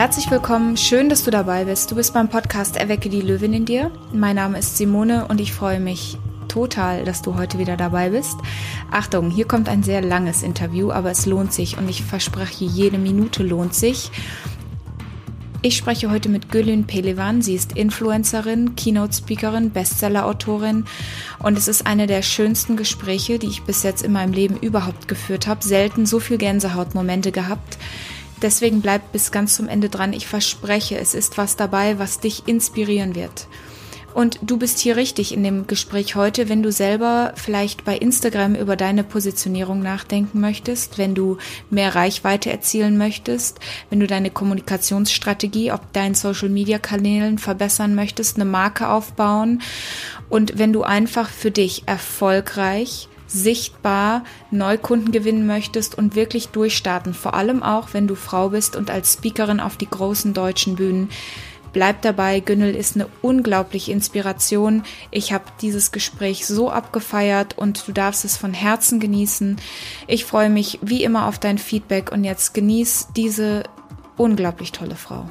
Herzlich willkommen, schön, dass du dabei bist. Du bist beim Podcast Erwecke die Löwin in dir. Mein Name ist Simone und ich freue mich total, dass du heute wieder dabei bist. Achtung, hier kommt ein sehr langes Interview, aber es lohnt sich und ich verspreche, jede Minute lohnt sich. Ich spreche heute mit Gülün Pelevan. Sie ist Influencerin, Keynote-Speakerin, Bestseller-Autorin und es ist eine der schönsten Gespräche, die ich bis jetzt in meinem Leben überhaupt geführt habe. Selten so viel Gänsehautmomente gehabt. Deswegen bleib bis ganz zum Ende dran. Ich verspreche, es ist was dabei, was dich inspirieren wird. Und du bist hier richtig in dem Gespräch heute, wenn du selber vielleicht bei Instagram über deine Positionierung nachdenken möchtest, wenn du mehr Reichweite erzielen möchtest, wenn du deine Kommunikationsstrategie auf deinen Social-Media-Kanälen verbessern möchtest, eine Marke aufbauen und wenn du einfach für dich erfolgreich sichtbar Neukunden gewinnen möchtest und wirklich durchstarten, vor allem auch, wenn du Frau bist und als Speakerin auf die großen deutschen Bühnen Bleib dabei, Günnel ist eine unglaubliche Inspiration. Ich habe dieses Gespräch so abgefeiert und du darfst es von Herzen genießen. Ich freue mich wie immer auf dein Feedback und jetzt genieß diese unglaublich tolle Frau.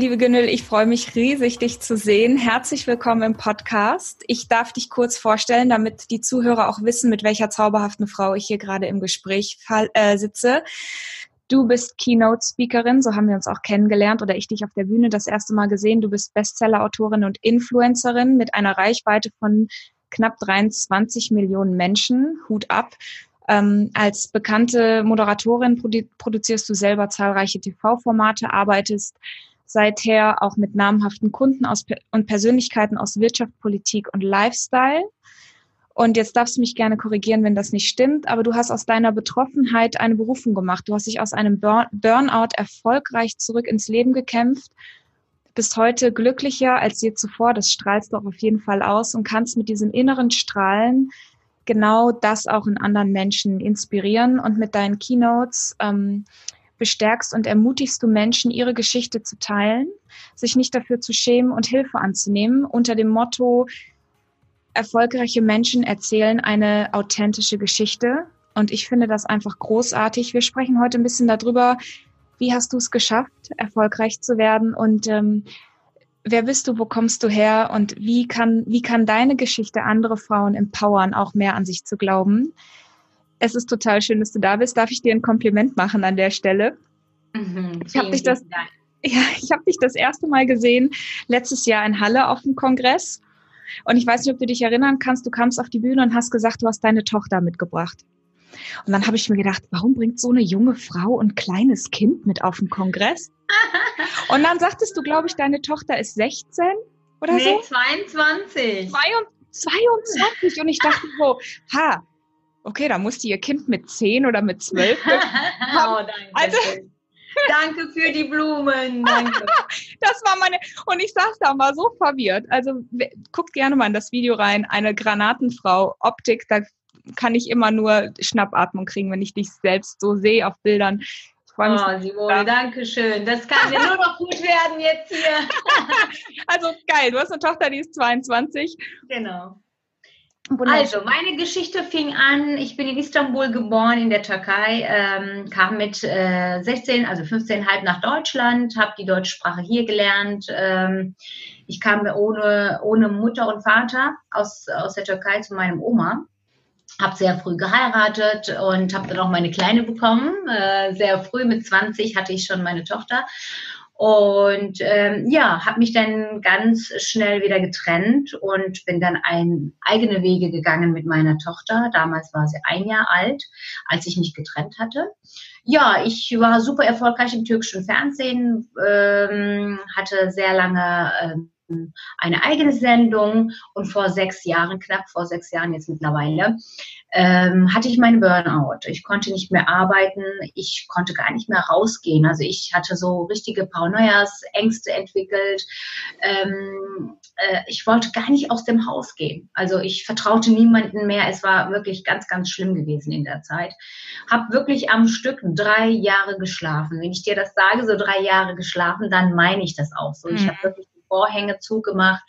Liebe Günnel, ich freue mich riesig, dich zu sehen. Herzlich willkommen im Podcast. Ich darf dich kurz vorstellen, damit die Zuhörer auch wissen, mit welcher zauberhaften Frau ich hier gerade im Gespräch äh, sitze. Du bist Keynote-Speakerin, so haben wir uns auch kennengelernt oder ich dich auf der Bühne das erste Mal gesehen. Du bist Bestseller-Autorin und Influencerin mit einer Reichweite von knapp 23 Millionen Menschen. Hut ab. Ähm, als bekannte Moderatorin produ produzierst du selber zahlreiche TV-Formate, arbeitest seither auch mit namhaften Kunden aus, und Persönlichkeiten aus Wirtschaft, Politik und Lifestyle. Und jetzt darfst du mich gerne korrigieren, wenn das nicht stimmt, aber du hast aus deiner Betroffenheit eine Berufung gemacht. Du hast dich aus einem Burnout erfolgreich zurück ins Leben gekämpft, bist heute glücklicher als je zuvor. Das strahlst du auch auf jeden Fall aus und kannst mit diesem inneren Strahlen genau das auch in anderen Menschen inspirieren und mit deinen Keynotes ähm, bestärkst und ermutigst du Menschen, ihre Geschichte zu teilen, sich nicht dafür zu schämen und Hilfe anzunehmen, unter dem Motto, erfolgreiche Menschen erzählen eine authentische Geschichte. Und ich finde das einfach großartig. Wir sprechen heute ein bisschen darüber, wie hast du es geschafft, erfolgreich zu werden und ähm, wer bist du, wo kommst du her und wie kann, wie kann deine Geschichte andere Frauen empowern, auch mehr an sich zu glauben. Es ist total schön, dass du da bist. Darf ich dir ein Kompliment machen an der Stelle? Mhm, ich habe dich das, ja, ich habe dich das erste Mal gesehen letztes Jahr in Halle auf dem Kongress und ich weiß nicht, ob du dich erinnern kannst, du kamst auf die Bühne und hast gesagt, du hast deine Tochter mitgebracht. Und dann habe ich mir gedacht, warum bringt so eine junge Frau ein kleines Kind mit auf den Kongress? Und dann sagtest du, glaube ich, deine Tochter ist 16 oder nee, so? 22. 22. Und ich dachte so, ha, okay, da musste ihr Kind mit 10 oder mit 12. oh, danke. Also, Danke für die Blumen. Danke. das war meine. Und ich saß da mal so verwirrt. Also guckt gerne mal in das Video rein. Eine Granatenfrau, Optik, da kann ich immer nur Schnappatmung kriegen, wenn ich dich selbst so sehe auf Bildern. Ich freue mich. Oh, Simone, danke schön. Das kann ja nur noch gut werden jetzt hier. also geil. Du hast eine Tochter, die ist 22. Genau. Also, meine Geschichte fing an, ich bin in Istanbul geboren, in der Türkei, ähm, kam mit äh, 16, also 15,5 nach Deutschland, habe die deutsche Sprache hier gelernt. Ähm, ich kam ohne, ohne Mutter und Vater aus, aus der Türkei zu meinem Oma, habe sehr früh geheiratet und habe dann auch meine Kleine bekommen. Äh, sehr früh, mit 20 hatte ich schon meine Tochter. Und ähm, ja, habe mich dann ganz schnell wieder getrennt und bin dann ein, eigene Wege gegangen mit meiner Tochter. Damals war sie ein Jahr alt, als ich mich getrennt hatte. Ja, ich war super erfolgreich im türkischen Fernsehen, ähm, hatte sehr lange ähm, eine eigene Sendung und vor sechs Jahren, knapp vor sechs Jahren jetzt mittlerweile, ähm, hatte ich meinen Burnout. Ich konnte nicht mehr arbeiten, ich konnte gar nicht mehr rausgehen. Also ich hatte so richtige Paranoias, Ängste entwickelt. Ähm, äh, ich wollte gar nicht aus dem Haus gehen. Also ich vertraute niemanden mehr. Es war wirklich ganz, ganz schlimm gewesen in der Zeit. Hab wirklich am Stück drei Jahre geschlafen. Wenn ich dir das sage, so drei Jahre geschlafen, dann meine ich das auch so. Ich habe mhm. wirklich Vorhänge zugemacht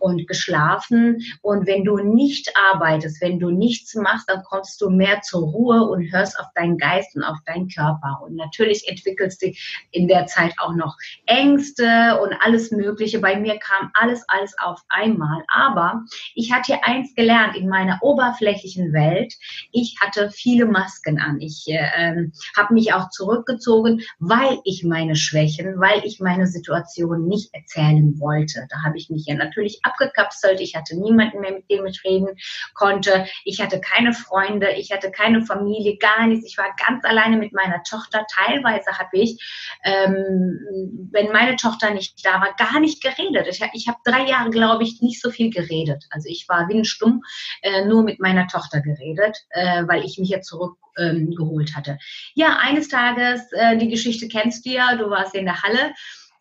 und geschlafen. Und wenn du nicht arbeitest, wenn du nichts machst, dann kommst du mehr zur Ruhe und hörst auf deinen Geist und auf deinen Körper. Und natürlich entwickelst du in der Zeit auch noch Ängste und alles Mögliche. Bei mir kam alles, alles auf einmal. Aber ich hatte eins gelernt in meiner oberflächlichen Welt. Ich hatte viele Masken an. Ich äh, habe mich auch zurückgezogen, weil ich meine Schwächen, weil ich meine Situation nicht erzählen wollte. Da habe ich mich ja natürlich abgekapselt. Ich hatte niemanden mehr, mit dem ich reden konnte. Ich hatte keine Freunde, ich hatte keine Familie, gar nichts. Ich war ganz alleine mit meiner Tochter. Teilweise habe ich, ähm, wenn meine Tochter nicht da war, gar nicht geredet. Ich, ich habe drei Jahre, glaube ich, nicht so viel geredet. Also ich war windstumm, äh, nur mit meiner Tochter geredet, äh, weil ich mich ja zurückgeholt ähm, hatte. Ja, eines Tages, äh, die Geschichte kennst du ja, du warst in der Halle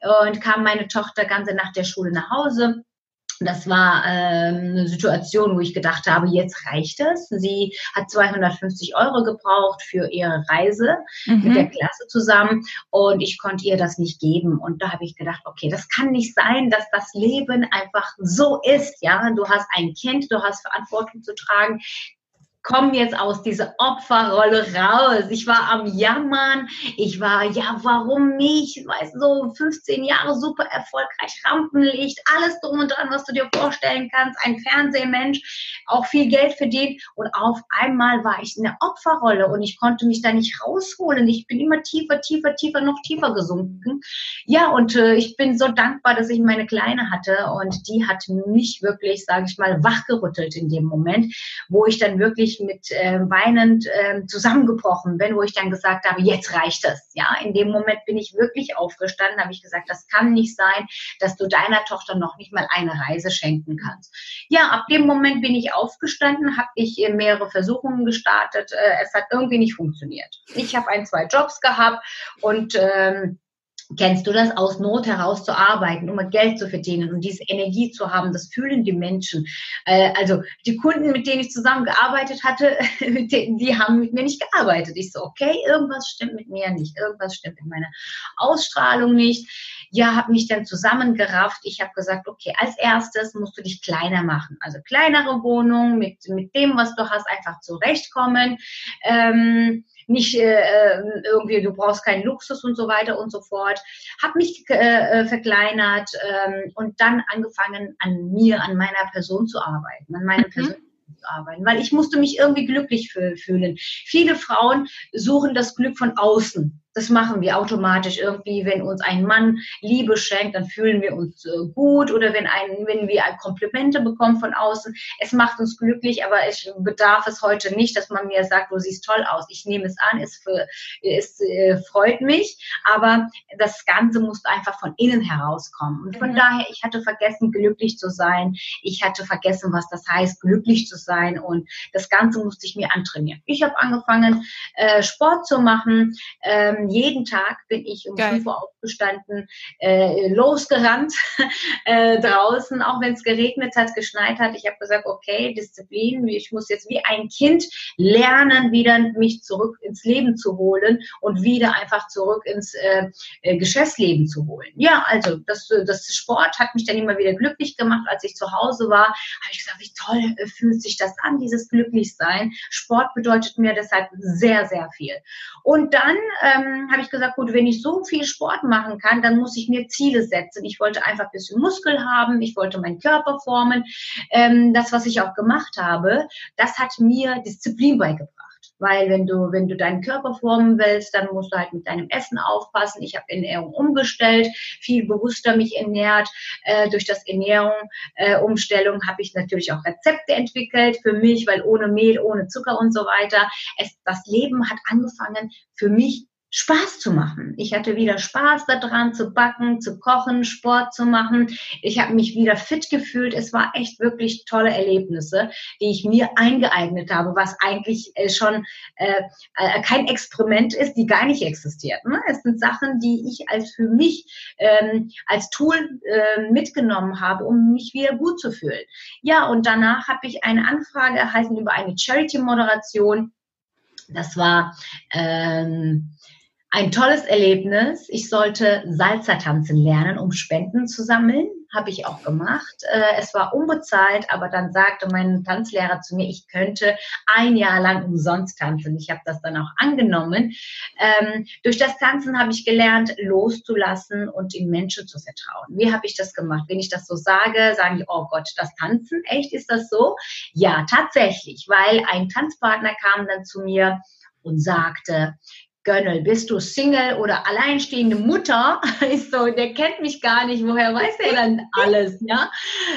und kam meine Tochter ganze nach der Schule nach Hause. Das war ähm, eine Situation, wo ich gedacht habe, jetzt reicht es. Sie hat 250 Euro gebraucht für ihre Reise mhm. mit der Klasse zusammen und ich konnte ihr das nicht geben. Und da habe ich gedacht, okay, das kann nicht sein, dass das Leben einfach so ist. Ja, du hast ein Kind, du hast Verantwortung zu tragen komme jetzt aus dieser Opferrolle raus. Ich war am Jammern. Ich war, ja, warum mich? Weißt du, so 15 Jahre super erfolgreich, Rampenlicht, alles drum und dran, was du dir vorstellen kannst. Ein Fernsehmensch, auch viel Geld verdient. Und auf einmal war ich in der Opferrolle und ich konnte mich da nicht rausholen. Ich bin immer tiefer, tiefer, tiefer, noch tiefer gesunken. Ja, und äh, ich bin so dankbar, dass ich meine Kleine hatte und die hat mich wirklich, sage ich mal, wachgerüttelt in dem Moment, wo ich dann wirklich wirklich mit äh, weinend äh, zusammengebrochen bin, wo ich dann gesagt habe, jetzt reicht es. Ja, in dem Moment bin ich wirklich aufgestanden, habe ich gesagt, das kann nicht sein, dass du deiner Tochter noch nicht mal eine Reise schenken kannst. Ja, ab dem Moment bin ich aufgestanden, habe ich äh, mehrere Versuchungen gestartet. Äh, es hat irgendwie nicht funktioniert. Ich habe ein, zwei Jobs gehabt und ähm, Kennst du das, aus Not heraus zu arbeiten, um Geld zu verdienen und diese Energie zu haben? Das fühlen die Menschen. Äh, also die Kunden, mit denen ich zusammengearbeitet hatte, die haben mit mir nicht gearbeitet. Ich so, okay, irgendwas stimmt mit mir nicht, irgendwas stimmt mit meiner Ausstrahlung nicht. Ja, habe mich dann zusammengerafft. Ich habe gesagt, okay, als erstes musst du dich kleiner machen. Also kleinere Wohnung mit, mit dem, was du hast, einfach zurechtkommen. Ähm, nicht äh, äh, irgendwie, du brauchst keinen Luxus und so weiter und so fort. Habe mich äh, äh, verkleinert ähm, und dann angefangen, an mir, an meiner Person zu arbeiten, an meiner mhm. Person zu arbeiten, weil ich musste mich irgendwie glücklich fühlen. Viele Frauen suchen das Glück von außen. Das machen wir automatisch irgendwie, wenn uns ein Mann Liebe schenkt, dann fühlen wir uns äh, gut oder wenn, ein, wenn wir Komplimente bekommen von außen. Es macht uns glücklich, aber ich bedarf es heute nicht, dass man mir sagt, du siehst toll aus. Ich nehme es an, es, für, es äh, freut mich, aber das Ganze muss einfach von innen herauskommen. Und von mhm. daher, ich hatte vergessen, glücklich zu sein. Ich hatte vergessen, was das heißt, glücklich zu sein und das Ganze musste ich mir antrainieren. Ich habe angefangen, äh, Sport zu machen. Ähm, jeden Tag bin ich um Geil. 5 Uhr aufgestanden, äh, losgerannt äh, draußen, auch wenn es geregnet hat, geschneit hat. Ich habe gesagt, okay, Disziplin, ich muss jetzt wie ein Kind lernen, wieder mich zurück ins Leben zu holen und wieder einfach zurück ins äh, äh Geschäftsleben zu holen. Ja, also das, das Sport hat mich dann immer wieder glücklich gemacht. Als ich zu Hause war, habe ich gesagt, wie toll äh, fühlt sich das an, dieses Glücklichsein. Sport bedeutet mir deshalb sehr, sehr viel. Und dann ähm, habe ich gesagt, gut, wenn ich so viel Sport machen kann, dann muss ich mir Ziele setzen. Ich wollte einfach ein bisschen Muskel haben, ich wollte meinen Körper formen. Ähm, das, was ich auch gemacht habe, das hat mir Disziplin beigebracht. Weil wenn du, wenn du deinen Körper formen willst, dann musst du halt mit deinem Essen aufpassen. Ich habe Ernährung umgestellt, viel bewusster mich ernährt. Äh, durch das Ernährung äh, Umstellung habe ich natürlich auch Rezepte entwickelt für mich, weil ohne Mehl, ohne Zucker und so weiter. Es, das Leben hat angefangen für mich Spaß zu machen. Ich hatte wieder Spaß daran, zu backen, zu kochen, Sport zu machen. Ich habe mich wieder fit gefühlt. Es war echt wirklich tolle Erlebnisse, die ich mir eingeeignet habe, was eigentlich äh, schon äh, äh, kein Experiment ist, die gar nicht existiert. Ne? Es sind Sachen, die ich als für mich ähm, als Tool äh, mitgenommen habe, um mich wieder gut zu fühlen. Ja, und danach habe ich eine Anfrage erhalten über eine Charity-Moderation. Das war ähm, ein tolles Erlebnis. Ich sollte Salsa tanzen lernen, um Spenden zu sammeln. habe ich auch gemacht. Äh, es war unbezahlt, aber dann sagte mein Tanzlehrer zu mir, ich könnte ein Jahr lang umsonst tanzen. Ich habe das dann auch angenommen. Ähm, durch das Tanzen habe ich gelernt, loszulassen und in Menschen zu vertrauen. Wie habe ich das gemacht? Wenn ich das so sage, sagen die, oh Gott, das Tanzen, echt, ist das so? Ja, tatsächlich, weil ein Tanzpartner kam dann zu mir und sagte, Gönnel, bist du Single oder alleinstehende Mutter? Ich so, der kennt mich gar nicht, woher weiß er dann alles, ja?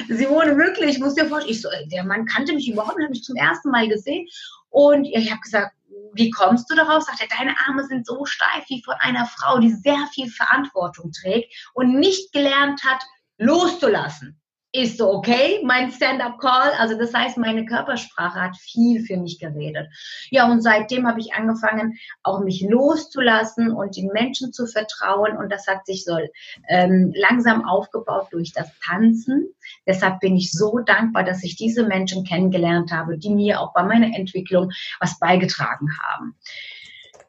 Sie wohne wirklich, ich muss dir vorstellen, ich so, der Mann kannte mich überhaupt nicht, habe mich zum ersten Mal gesehen und ich habe gesagt, wie kommst du darauf? Sagt er, deine Arme sind so steif wie von einer Frau, die sehr viel Verantwortung trägt und nicht gelernt hat, loszulassen ist so, okay, mein Stand-up-Call, also das heißt, meine Körpersprache hat viel für mich geredet. Ja, und seitdem habe ich angefangen, auch mich loszulassen und den Menschen zu vertrauen und das hat sich so ähm, langsam aufgebaut durch das Tanzen. Deshalb bin ich so dankbar, dass ich diese Menschen kennengelernt habe, die mir auch bei meiner Entwicklung was beigetragen haben.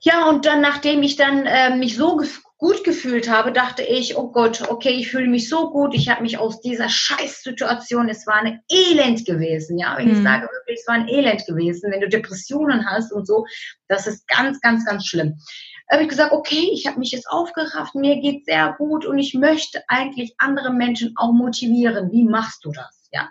Ja, und dann, nachdem ich dann äh, mich so gut gefühlt habe, dachte ich, oh Gott, okay, ich fühle mich so gut, ich habe mich aus dieser Scheißsituation, es war ein Elend gewesen, ja, wenn mhm. ich sage wirklich, es war ein Elend gewesen, wenn du Depressionen hast und so, das ist ganz, ganz, ganz schlimm. habe ich gesagt, okay, ich habe mich jetzt aufgerafft, mir geht sehr gut und ich möchte eigentlich andere Menschen auch motivieren. Wie machst du das? Ja.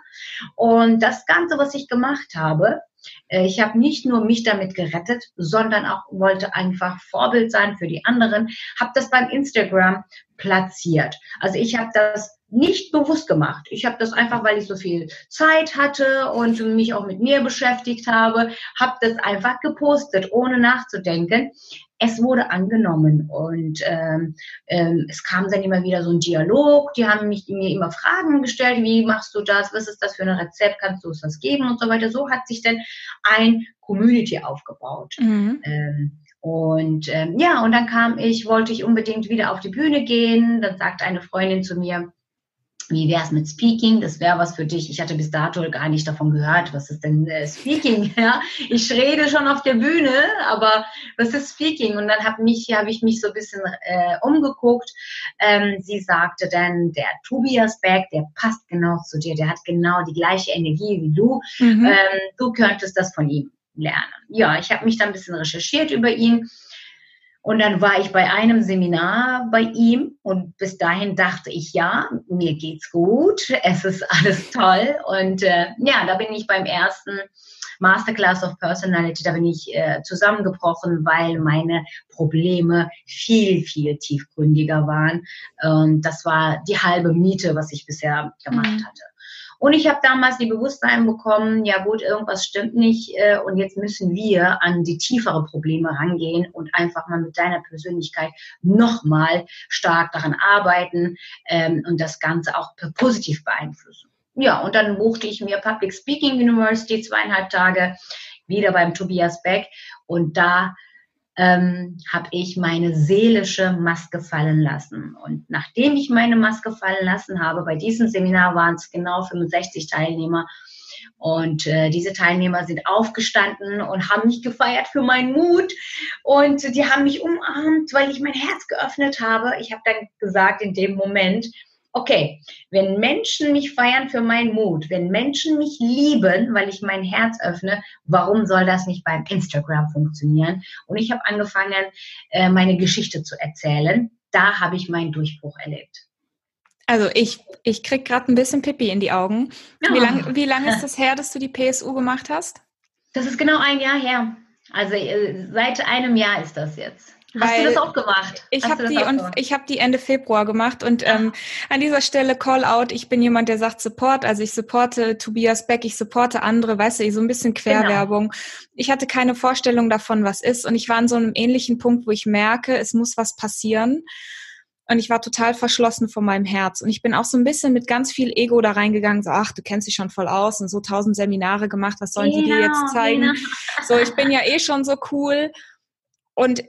Und das Ganze, was ich gemacht habe, ich habe nicht nur mich damit gerettet, sondern auch wollte einfach Vorbild sein für die anderen, habe das beim Instagram platziert. Also ich habe das nicht bewusst gemacht. Ich habe das einfach, weil ich so viel Zeit hatte und mich auch mit mir beschäftigt habe, habe das einfach gepostet, ohne nachzudenken. Es wurde angenommen und ähm, ähm, es kam dann immer wieder so ein Dialog. Die haben mich, mir immer Fragen gestellt, wie machst du das, was ist das für ein Rezept, kannst du uns das geben und so weiter. So hat sich dann ein Community aufgebaut. Mhm. Ähm, und ähm, ja, und dann kam ich, wollte ich unbedingt wieder auf die Bühne gehen. Dann sagte eine Freundin zu mir, wie wäre es mit Speaking? Das wäre was für dich. Ich hatte bis dato gar nicht davon gehört. Was ist denn äh, Speaking? Ja, ich rede schon auf der Bühne, aber was ist Speaking? Und dann habe mich, habe ich mich so ein bisschen äh, umgeguckt. Ähm, sie sagte dann, der Tobias Beck, der passt genau zu dir. Der hat genau die gleiche Energie wie du. Mhm. Ähm, du könntest das von ihm lernen. Ja, ich habe mich dann ein bisschen recherchiert über ihn und dann war ich bei einem Seminar bei ihm und bis dahin dachte ich, ja, mir geht's gut, es ist alles toll. Und äh, ja, da bin ich beim ersten Masterclass of Personality, da bin ich äh, zusammengebrochen, weil meine Probleme viel, viel tiefgründiger waren. Und das war die halbe Miete, was ich bisher gemacht mhm. hatte. Und ich habe damals die Bewusstsein bekommen, ja gut, irgendwas stimmt nicht äh, und jetzt müssen wir an die tiefere Probleme rangehen und einfach mal mit deiner Persönlichkeit nochmal stark daran arbeiten ähm, und das Ganze auch positiv beeinflussen. Ja, und dann buchte ich mir Public Speaking University zweieinhalb Tage wieder beim Tobias Beck und da ähm, habe ich meine seelische Maske fallen lassen. Und nachdem ich meine Maske fallen lassen habe, bei diesem Seminar waren es genau 65 Teilnehmer, und äh, diese Teilnehmer sind aufgestanden und haben mich gefeiert für meinen Mut. Und die haben mich umarmt, weil ich mein Herz geöffnet habe. Ich habe dann gesagt in dem Moment, okay, wenn Menschen mich feiern für meinen Mut, wenn Menschen mich lieben, weil ich mein Herz öffne, warum soll das nicht beim Instagram funktionieren? Und ich habe angefangen, äh, meine Geschichte zu erzählen. Da habe ich meinen Durchbruch erlebt. Also ich, ich krieg gerade ein bisschen Pipi in die Augen. Ja. Wie lange wie lang ist das her, dass du die PSU gemacht hast? Das ist genau ein Jahr her. Also äh, seit einem Jahr ist das jetzt. Hast du das auch gemacht? Ich habe die und ich habe die Ende Februar gemacht und ähm, an dieser Stelle Call out. Ich bin jemand, der sagt Support, also ich supporte Tobias Beck, ich supporte andere, weißt du, so ein bisschen genau. Querwerbung. Genau. Ich hatte keine Vorstellung davon, was ist und ich war an so einem ähnlichen Punkt, wo ich merke, es muss was passieren. Und ich war total verschlossen vor meinem Herz. Und ich bin auch so ein bisschen mit ganz viel Ego da reingegangen, so, ach, du kennst dich schon voll aus und so tausend Seminare gemacht, was sollen die dir jetzt zeigen? Genau. So, ich bin ja eh schon so cool. Und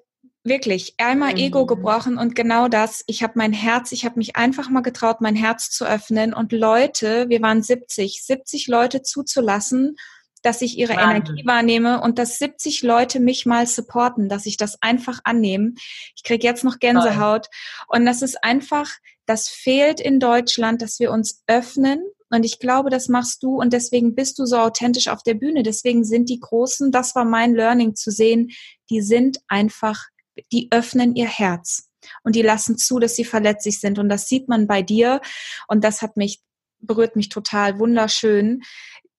Wirklich, einmal mhm. Ego gebrochen und genau das. Ich habe mein Herz, ich habe mich einfach mal getraut, mein Herz zu öffnen und Leute, wir waren 70, 70 Leute zuzulassen dass ich ihre Wahnsinn. Energie wahrnehme und dass 70 Leute mich mal supporten, dass ich das einfach annehme. Ich kriege jetzt noch Gänsehaut. Toll. Und das ist einfach, das fehlt in Deutschland, dass wir uns öffnen. Und ich glaube, das machst du und deswegen bist du so authentisch auf der Bühne. Deswegen sind die Großen, das war mein Learning zu sehen, die sind einfach, die öffnen ihr Herz und die lassen zu, dass sie verletzlich sind. Und das sieht man bei dir. Und das hat mich, berührt mich total wunderschön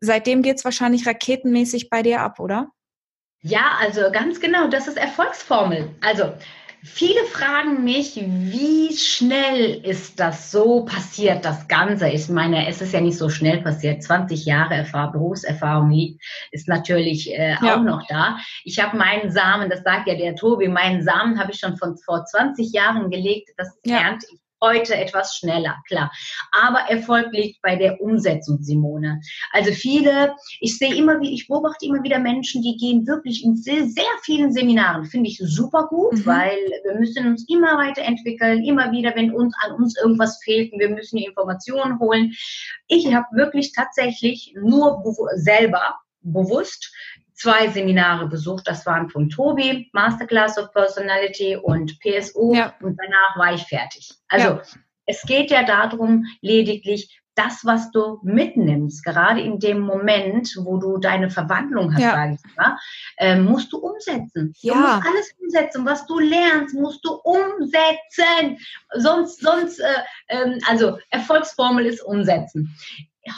seitdem geht es wahrscheinlich raketenmäßig bei dir ab, oder? Ja, also ganz genau, das ist Erfolgsformel. Also viele fragen mich, wie schnell ist das so passiert, das Ganze? Ich meine, es ist ja nicht so schnell passiert. 20 Jahre Erfahrung, Berufserfahrung ist natürlich äh, ja. auch noch da. Ich habe meinen Samen, das sagt ja der Tobi, meinen Samen habe ich schon von vor 20 Jahren gelegt. Das ja. ernte ich heute etwas schneller, klar. Aber Erfolg liegt bei der Umsetzung, Simone. Also viele, ich sehe immer wie, ich beobachte immer wieder Menschen, die gehen wirklich in sehr, sehr vielen Seminaren. Finde ich super gut, mhm. weil wir müssen uns immer weiterentwickeln, immer wieder, wenn uns an uns irgendwas fehlt, wir müssen die Informationen holen. Ich habe wirklich tatsächlich nur selber bewusst zwei Seminare besucht. Das waren von Tobi, Masterclass of Personality und PSO. Ja. Und danach war ich fertig. Also ja. es geht ja darum, lediglich das, was du mitnimmst, gerade in dem Moment, wo du deine Verwandlung hast, ja. sage ich mal, äh, musst du umsetzen. Ja. Du musst alles umsetzen. Was du lernst, musst du umsetzen. Sonst, sonst, äh, äh, also Erfolgsformel ist umsetzen.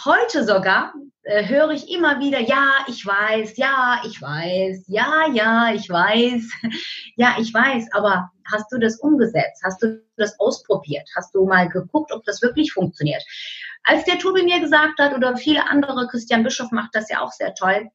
Heute sogar äh, höre ich immer wieder, ja, ich weiß, ja, ich weiß, ja, ja, ich weiß, ja, ich weiß, aber hast du das umgesetzt? Hast du das ausprobiert? Hast du mal geguckt, ob das wirklich funktioniert? Als der Tobi mir gesagt hat, oder viele andere, Christian Bischof macht das ja auch sehr toll,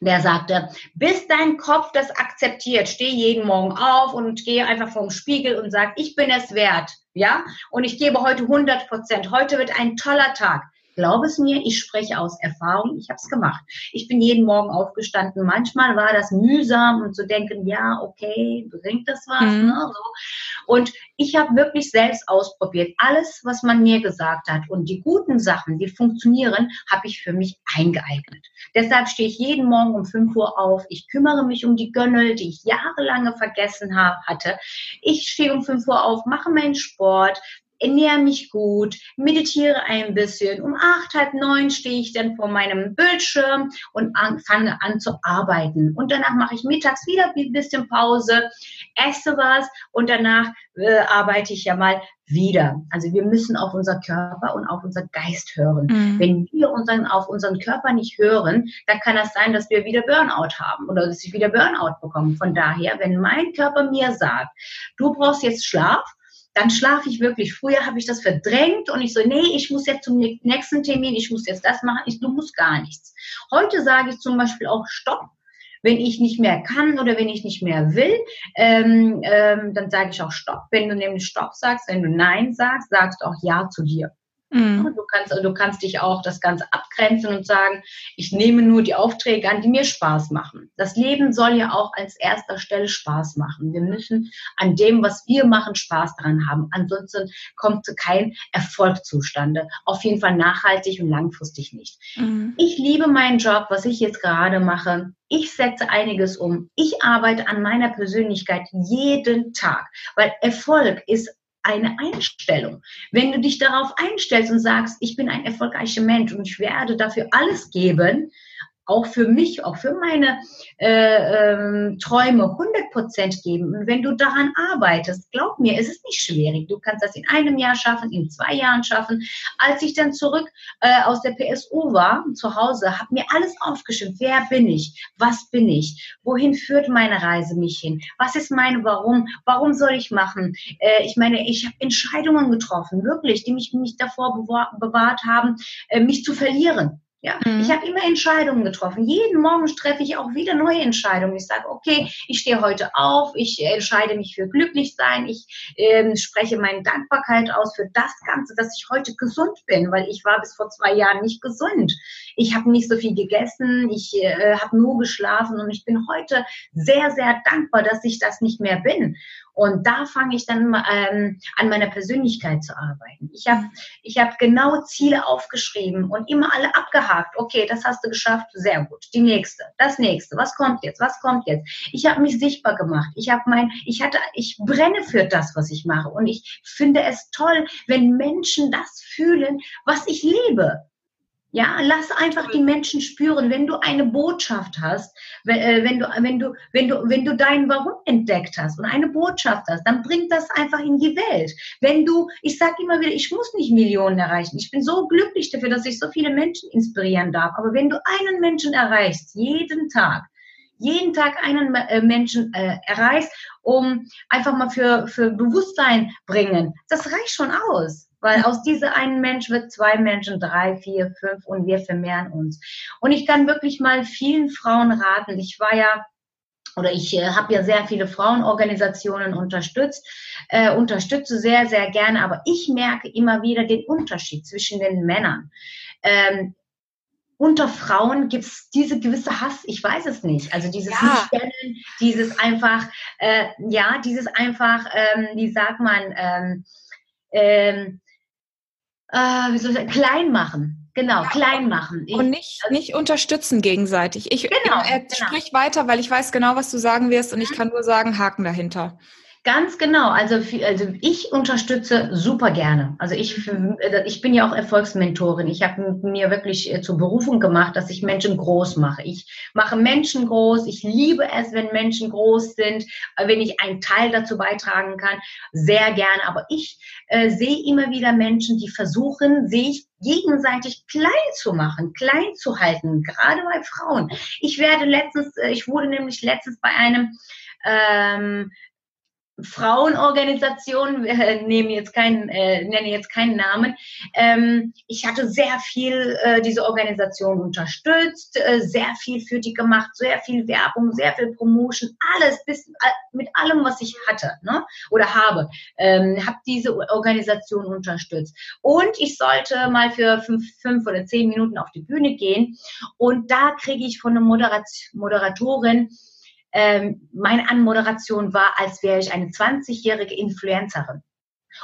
der sagte, bis dein Kopf das akzeptiert, steh jeden Morgen auf und gehe einfach vorm Spiegel und sag, ich bin es wert, ja, und ich gebe heute 100 Prozent. Heute wird ein toller Tag. Glaub es mir, ich spreche aus Erfahrung, ich habe es gemacht. Ich bin jeden Morgen aufgestanden. Manchmal war das mühsam und zu denken, ja, okay, bringt das was? Mhm. Ne? So. Und ich habe wirklich selbst ausprobiert. Alles, was man mir gesagt hat und die guten Sachen, die funktionieren, habe ich für mich eingeeignet. Deshalb stehe ich jeden Morgen um 5 Uhr auf. Ich kümmere mich um die Gönnel, die ich jahrelange vergessen habe, hatte. Ich stehe um 5 Uhr auf, mache meinen Sport, ernähre mich gut, meditiere ein bisschen. Um acht, halb neun stehe ich dann vor meinem Bildschirm und an, fange an zu arbeiten. Und danach mache ich mittags wieder ein bisschen Pause, esse was und danach äh, arbeite ich ja mal wieder. Also wir müssen auf unser Körper und auf unser Geist hören. Mhm. Wenn wir unseren, auf unseren Körper nicht hören, dann kann das sein, dass wir wieder Burnout haben oder dass ich wieder Burnout bekomme. Von daher, wenn mein Körper mir sagt, du brauchst jetzt Schlaf, dann schlafe ich wirklich. Früher habe ich das verdrängt und ich so, nee, ich muss jetzt zum nächsten Termin, ich muss jetzt das machen, ich, du musst gar nichts. Heute sage ich zum Beispiel auch Stopp. Wenn ich nicht mehr kann oder wenn ich nicht mehr will, ähm, ähm, dann sage ich auch Stopp. Wenn du nämlich Stopp sagst, wenn du Nein sagst, sagst du auch Ja zu dir. Mhm. Du, kannst, du kannst dich auch das Ganze abgrenzen und sagen, ich nehme nur die Aufträge an, die mir Spaß machen. Das Leben soll ja auch als erster Stelle Spaß machen. Wir müssen an dem, was wir machen, Spaß daran haben. Ansonsten kommt kein Erfolg zustande. Auf jeden Fall nachhaltig und langfristig nicht. Mhm. Ich liebe meinen Job, was ich jetzt gerade mache. Ich setze einiges um. Ich arbeite an meiner Persönlichkeit jeden Tag, weil Erfolg ist eine Einstellung. Wenn du dich darauf einstellst und sagst, ich bin ein erfolgreicher Mensch und ich werde dafür alles geben, auch für mich, auch für meine äh, ähm, Träume 100 Prozent geben. Und wenn du daran arbeitest, glaub mir, es ist nicht schwierig. Du kannst das in einem Jahr schaffen, in zwei Jahren schaffen. Als ich dann zurück äh, aus der PSU war, zu Hause, habe mir alles aufgeschrieben. Wer bin ich? Was bin ich? Wohin führt meine Reise mich hin? Was ist meine Warum? Warum soll ich machen? Äh, ich meine, ich habe Entscheidungen getroffen, wirklich, die mich, mich davor bewahrt haben, äh, mich zu verlieren. Ja, mhm. ich habe immer Entscheidungen getroffen. Jeden Morgen treffe ich auch wieder neue Entscheidungen. Ich sage, okay, ich stehe heute auf, ich entscheide mich für glücklich sein, ich ähm, spreche meine Dankbarkeit aus für das Ganze, dass ich heute gesund bin, weil ich war bis vor zwei Jahren nicht gesund. Ich habe nicht so viel gegessen, ich äh, habe nur geschlafen und ich bin heute sehr, sehr dankbar, dass ich das nicht mehr bin. Und da fange ich dann ähm, an meiner Persönlichkeit zu arbeiten. Ich habe ich hab genau Ziele aufgeschrieben und immer alle abgehakt. Okay, das hast du geschafft, sehr gut. Die nächste, das nächste. Was kommt jetzt? Was kommt jetzt? Ich habe mich sichtbar gemacht. Ich habe mein, ich hatte, ich brenne für das, was ich mache. Und ich finde es toll, wenn Menschen das fühlen, was ich lebe. Ja, lass einfach die Menschen spüren, wenn du eine Botschaft hast, äh, wenn du, wenn du, wenn du, wenn du dein Warum entdeckt hast und eine Botschaft hast, dann bringt das einfach in die Welt. Wenn du, ich sage immer wieder, ich muss nicht Millionen erreichen. Ich bin so glücklich dafür, dass ich so viele Menschen inspirieren darf. Aber wenn du einen Menschen erreichst, jeden Tag, jeden Tag einen äh, Menschen äh, erreichst, um einfach mal für, für Bewusstsein bringen, das reicht schon aus. Weil aus dieser einen Mensch wird zwei Menschen, drei, vier, fünf und wir vermehren uns. Und ich kann wirklich mal vielen Frauen raten. Ich war ja oder ich äh, habe ja sehr viele Frauenorganisationen unterstützt, äh, unterstütze sehr, sehr gerne, aber ich merke immer wieder den Unterschied zwischen den Männern. Ähm, unter Frauen gibt es diese gewisse Hass, ich weiß es nicht. Also dieses ja. Nicht dieses einfach, äh, ja, dieses einfach, ähm, wie sagt man, ähm, ähm, äh, wie soll ich sagen, klein machen. Genau, ja, klein machen. Ich, und nicht, also, nicht unterstützen gegenseitig. Ich, genau, äh, genau. sprich weiter, weil ich weiß genau, was du sagen wirst und ich mhm. kann nur sagen, Haken dahinter. Ganz genau. Also, also ich unterstütze super gerne. Also ich, äh, ich bin ja auch Erfolgsmentorin. Ich habe mir wirklich äh, zur Berufung gemacht, dass ich Menschen groß mache. Ich mache Menschen groß. Ich liebe es, wenn Menschen groß sind, äh, wenn ich einen Teil dazu beitragen kann. Sehr gerne. Aber ich äh, sehe immer wieder Menschen, die versuchen, sich gegenseitig klein zu machen, klein zu halten, gerade bei Frauen. Ich werde letztens, ich wurde nämlich letztens bei einem ähm, Frauenorganisation, wir nehmen jetzt keinen, äh, nenne jetzt keinen Namen. Ähm, ich hatte sehr viel äh, diese Organisation unterstützt, äh, sehr viel für die gemacht, sehr viel Werbung, sehr viel Promotion, alles bis äh, mit allem, was ich hatte ne? oder habe, ähm, habe diese Organisation unterstützt. Und ich sollte mal für fünf, fünf oder zehn Minuten auf die Bühne gehen und da kriege ich von einer Moderat Moderatorin ähm, meine Anmoderation war, als wäre ich eine 20-jährige Influencerin.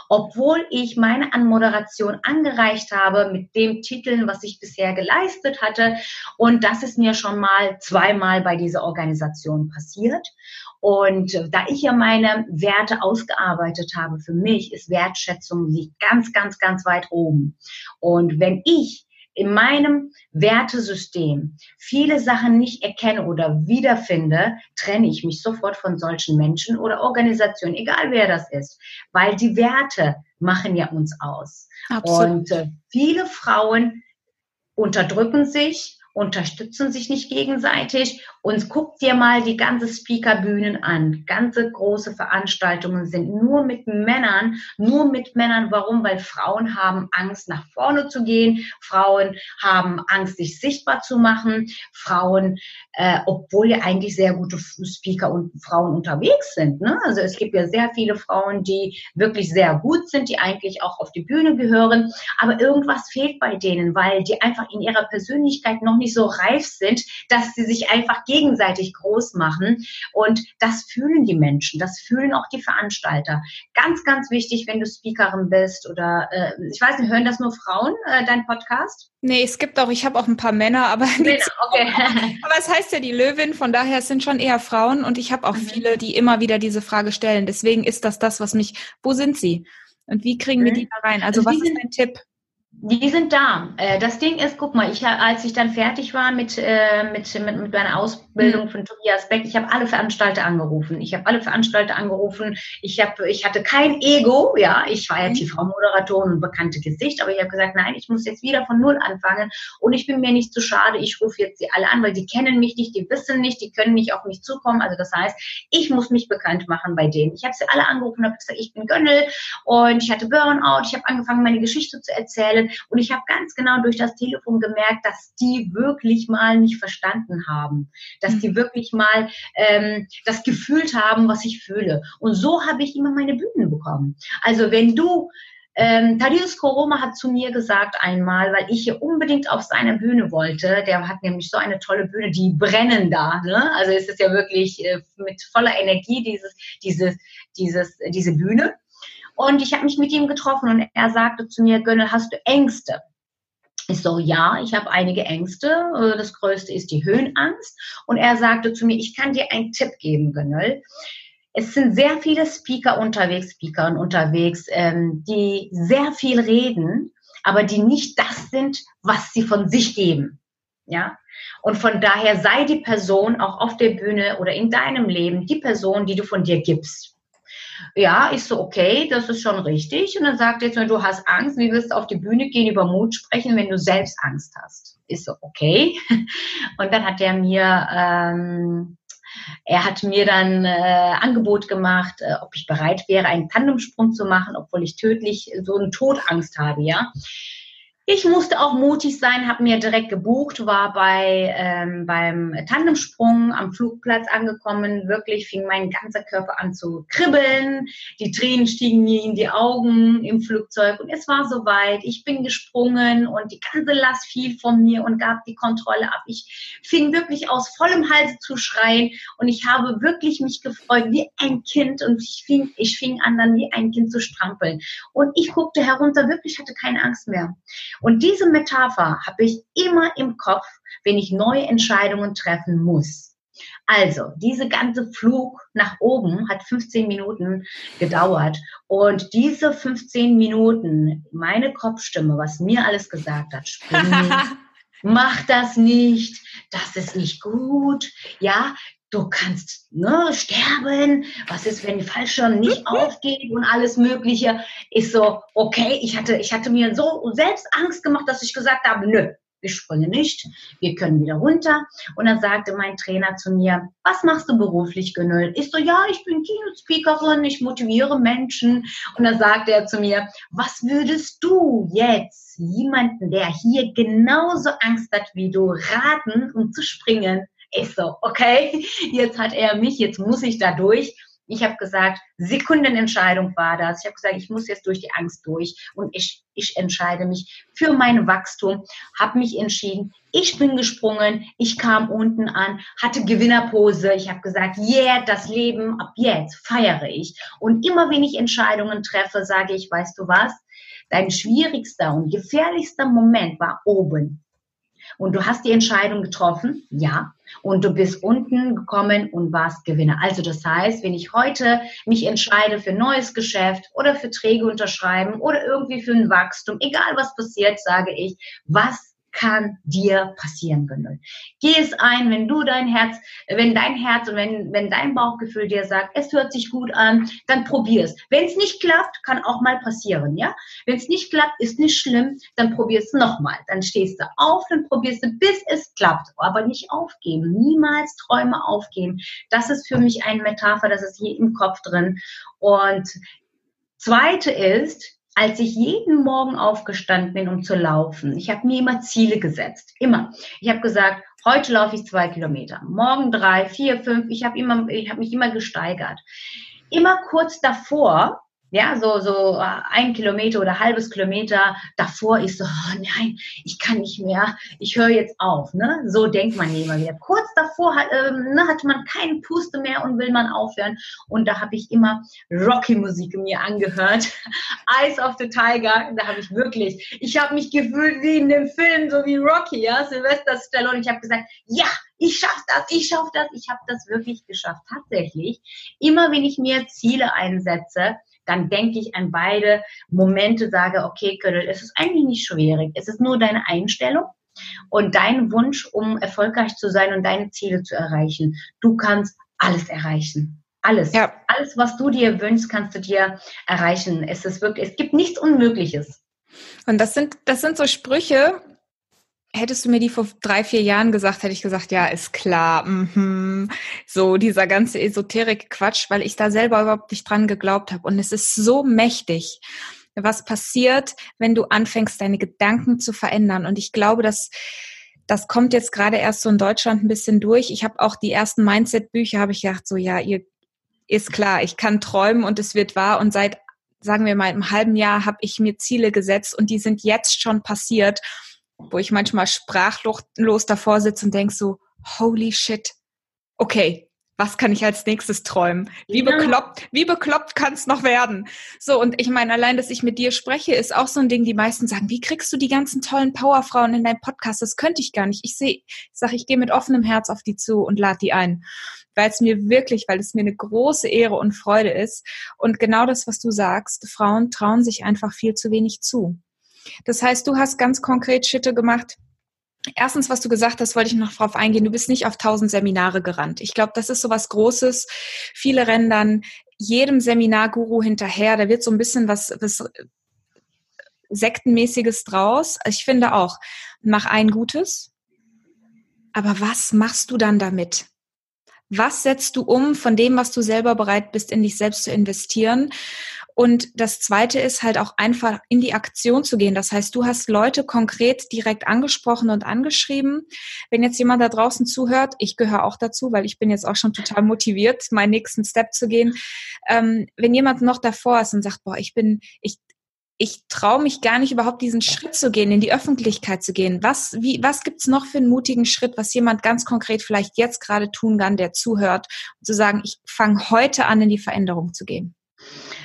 Obwohl ich meine Anmoderation angereicht habe mit dem Titel, was ich bisher geleistet hatte. Und das ist mir schon mal zweimal bei dieser Organisation passiert. Und da ich ja meine Werte ausgearbeitet habe, für mich ist Wertschätzung ganz, ganz, ganz weit oben. Und wenn ich in meinem Wertesystem viele Sachen nicht erkenne oder wiederfinde, trenne ich mich sofort von solchen Menschen oder Organisationen, egal wer das ist, weil die Werte machen ja uns aus. Absolut. Und äh, viele Frauen unterdrücken sich, unterstützen sich nicht gegenseitig und guck dir mal die ganze Speakerbühnen an. Ganze große Veranstaltungen sind nur mit Männern, nur mit Männern. Warum? Weil Frauen haben Angst, nach vorne zu gehen. Frauen haben Angst, sich sichtbar zu machen. Frauen, äh, obwohl ja eigentlich sehr gute Speaker und Frauen unterwegs sind. Ne? Also es gibt ja sehr viele Frauen, die wirklich sehr gut sind, die eigentlich auch auf die Bühne gehören. Aber irgendwas fehlt bei denen, weil die einfach in ihrer Persönlichkeit noch nicht nicht so reif sind, dass sie sich einfach gegenseitig groß machen. Und das fühlen die Menschen, das fühlen auch die Veranstalter. Ganz, ganz wichtig, wenn du Speakerin bist oder äh, ich weiß nicht, hören das nur Frauen, äh, dein Podcast? Nee, es gibt auch, ich habe auch ein paar Männer, aber Männer, okay. aber es heißt ja die Löwin, von daher sind schon eher Frauen und ich habe auch mhm. viele, die immer wieder diese Frage stellen. Deswegen ist das das, was mich, wo sind sie? Und wie kriegen mhm. wir die da rein? Also, also was ist dein Tipp? Die sind da. Äh, das Ding ist, guck mal, ich, als ich dann fertig war mit, äh, mit, mit, mit meiner Ausbildung mhm. von Tobias Beck, ich habe alle Veranstalter angerufen. Ich habe alle Veranstalter angerufen. Ich, hab, ich hatte kein Ego, ja. Ich war ja mhm. TV-Moderatorin und bekannte Gesicht, aber ich habe gesagt, nein, ich muss jetzt wieder von Null anfangen und ich bin mir nicht zu schade. Ich rufe jetzt sie alle an, weil die kennen mich nicht, die wissen nicht, die können nicht auf mich zukommen. Also das heißt, ich muss mich bekannt machen bei denen. Ich habe sie alle angerufen und habe gesagt, ich bin Gönnel und ich hatte Burnout. Ich habe angefangen, meine Geschichte zu erzählen. Und ich habe ganz genau durch das Telefon gemerkt, dass die wirklich mal nicht verstanden haben, dass die mhm. wirklich mal ähm, das gefühlt haben, was ich fühle. Und so habe ich immer meine Bühnen bekommen. Also wenn du Ähm, Thaddeus Koroma hat zu mir gesagt einmal, weil ich hier unbedingt auf seine Bühne wollte, der hat nämlich so eine tolle Bühne, die brennen da. Ne? Also es ist ja wirklich äh, mit voller Energie dieses, dieses, dieses, diese Bühne. Und ich habe mich mit ihm getroffen und er sagte zu mir, Gönnel, hast du Ängste? Ich so, ja, ich habe einige Ängste. Äh, das größte ist die Höhenangst. Und er sagte zu mir, ich kann dir einen Tipp geben, Gönnel es sind sehr viele Speaker unterwegs, Speakern unterwegs, ähm, die sehr viel reden, aber die nicht das sind, was sie von sich geben. Ja. Und von daher sei die Person auch auf der Bühne oder in deinem Leben die Person, die du von dir gibst. Ja, ich so, okay, das ist schon richtig. Und dann sagt er jetzt, du hast Angst, wie willst du auf die Bühne gehen, über Mut sprechen, wenn du selbst Angst hast? Ist so, okay. Und dann hat er mir ähm, er hat mir dann äh, Angebot gemacht, äh, ob ich bereit wäre, einen Tandemsprung zu machen, obwohl ich tödlich so eine Todangst habe, ja. Ich musste auch mutig sein, habe mir direkt gebucht, war bei ähm, beim Tandemsprung am Flugplatz angekommen. Wirklich fing mein ganzer Körper an zu kribbeln. Die Tränen stiegen mir in die Augen im Flugzeug und es war soweit. Ich bin gesprungen und die ganze Last fiel von mir und gab die Kontrolle ab. Ich fing wirklich aus vollem Hals zu schreien und ich habe wirklich mich gefreut wie ein Kind und ich fing, ich fing an dann wie ein Kind zu strampeln. Und ich guckte herunter, wirklich hatte keine Angst mehr. Und diese Metapher habe ich immer im Kopf, wenn ich neue Entscheidungen treffen muss. Also, diese ganze Flug nach oben hat 15 Minuten gedauert. Und diese 15 Minuten, meine Kopfstimme, was mir alles gesagt hat, spring nicht, mach das nicht, das ist nicht gut, ja, du kannst ne, sterben, was ist, wenn die Fallschirm nicht aufgeht und alles Mögliche. Ist so, okay, ich hatte, ich hatte mir so selbst Angst gemacht, dass ich gesagt habe, nö, ich springe nicht, wir können wieder runter. Und dann sagte mein Trainer zu mir, was machst du beruflich, Gönöll? Ich so, ja, ich bin Keynote-Speakerin, ich motiviere Menschen. Und dann sagte er zu mir, was würdest du jetzt jemanden, der hier genauso Angst hat wie du, raten, um zu springen? Ich so, okay, jetzt hat er mich, jetzt muss ich da durch. Ich habe gesagt, Sekundenentscheidung war das. Ich habe gesagt, ich muss jetzt durch die Angst durch und ich, ich entscheide mich für mein Wachstum, habe mich entschieden. Ich bin gesprungen, ich kam unten an, hatte Gewinnerpose. Ich habe gesagt, yeah, das Leben ab jetzt feiere ich. Und immer wenn ich Entscheidungen treffe, sage ich, weißt du was? Dein schwierigster und gefährlichster Moment war oben. Und du hast die Entscheidung getroffen, ja, und du bist unten gekommen und warst Gewinner. Also das heißt, wenn ich heute mich entscheide für neues Geschäft oder für Träge unterschreiben oder irgendwie für ein Wachstum, egal was passiert, sage ich, was kann dir passieren, Gündel. Geh es ein, wenn du dein Herz, wenn dein Herz und wenn, wenn dein Bauchgefühl dir sagt, es hört sich gut an, dann probier es. Wenn es nicht klappt, kann auch mal passieren, ja? Wenn es nicht klappt, ist nicht schlimm, dann probier es nochmal. Dann stehst du auf, dann probierst du, bis es klappt. Aber nicht aufgeben. Niemals Träume aufgeben. Das ist für mich eine Metapher, das ist hier im Kopf drin. Und zweite ist, als ich jeden Morgen aufgestanden bin, um zu laufen, ich habe mir immer Ziele gesetzt. Immer. Ich habe gesagt, heute laufe ich zwei Kilometer, morgen drei, vier, fünf. Ich habe immer, ich habe mich immer gesteigert. Immer kurz davor ja, so, so äh, ein Kilometer oder halbes Kilometer davor ist so, oh nein, ich kann nicht mehr, ich höre jetzt auf. Ne? So denkt man immer wieder. Kurz davor hat, ähm, ne, hat man keinen Puste mehr und will man aufhören. Und da habe ich immer Rocky-Musik mir angehört. Eyes of the Tiger, da habe ich wirklich, ich habe mich gefühlt wie in dem Film, so wie Rocky, ja, Sylvester Stallone. Ich habe gesagt, ja, ich schaffe das, ich schaffe das, ich habe das wirklich geschafft. Tatsächlich, immer wenn ich mir Ziele einsetze, dann denke ich an beide Momente, sage, okay, Ködel, es ist eigentlich nicht schwierig. Es ist nur deine Einstellung und dein Wunsch, um erfolgreich zu sein und deine Ziele zu erreichen. Du kannst alles erreichen. Alles. Ja. Alles, was du dir wünschst, kannst du dir erreichen. Es ist wirklich, es gibt nichts Unmögliches. Und das sind, das sind so Sprüche, Hättest du mir die vor drei, vier Jahren gesagt, hätte ich gesagt, ja, ist klar. Mhm. So dieser ganze Esoterik-Quatsch, weil ich da selber überhaupt nicht dran geglaubt habe. Und es ist so mächtig, was passiert, wenn du anfängst, deine Gedanken zu verändern. Und ich glaube, dass das kommt jetzt gerade erst so in Deutschland ein bisschen durch. Ich habe auch die ersten Mindset-Bücher, habe ich gedacht, so ja, ihr ist klar, ich kann träumen und es wird wahr. Und seit sagen wir mal, im halben Jahr habe ich mir Ziele gesetzt und die sind jetzt schon passiert, wo ich manchmal sprachlos davor sitze und denk so, holy shit, okay, was kann ich als nächstes träumen? Wie ja. bekloppt, wie bekloppt kann es noch werden? So, und ich meine, allein, dass ich mit dir spreche, ist auch so ein Ding, die meisten sagen, wie kriegst du die ganzen tollen Powerfrauen in deinen Podcast? Das könnte ich gar nicht. Ich sehe, ich sage, ich gehe mit offenem Herz auf die zu und lade die ein. Weil es mir wirklich, weil es mir eine große Ehre und Freude ist. Und genau das, was du sagst, Frauen trauen sich einfach viel zu wenig zu. Das heißt, du hast ganz konkret Schritte gemacht, Erstens, was du gesagt hast, wollte ich noch darauf eingehen. Du bist nicht auf tausend Seminare gerannt. Ich glaube, das ist so was Großes. Viele rennen dann jedem Seminarguru hinterher. Da wird so ein bisschen was, was Sektenmäßiges draus. Ich finde auch, mach ein Gutes. Aber was machst du dann damit? Was setzt du um von dem, was du selber bereit bist, in dich selbst zu investieren? Und das Zweite ist halt auch einfach in die Aktion zu gehen. Das heißt, du hast Leute konkret direkt angesprochen und angeschrieben. Wenn jetzt jemand da draußen zuhört, ich gehöre auch dazu, weil ich bin jetzt auch schon total motiviert, meinen nächsten Step zu gehen. Ähm, wenn jemand noch davor ist und sagt, boah, ich bin, ich, ich traue mich gar nicht überhaupt diesen Schritt zu gehen, in die Öffentlichkeit zu gehen. Was, wie, was gibt's noch für einen mutigen Schritt, was jemand ganz konkret vielleicht jetzt gerade tun kann, der zuhört, zu sagen, ich fange heute an, in die Veränderung zu gehen?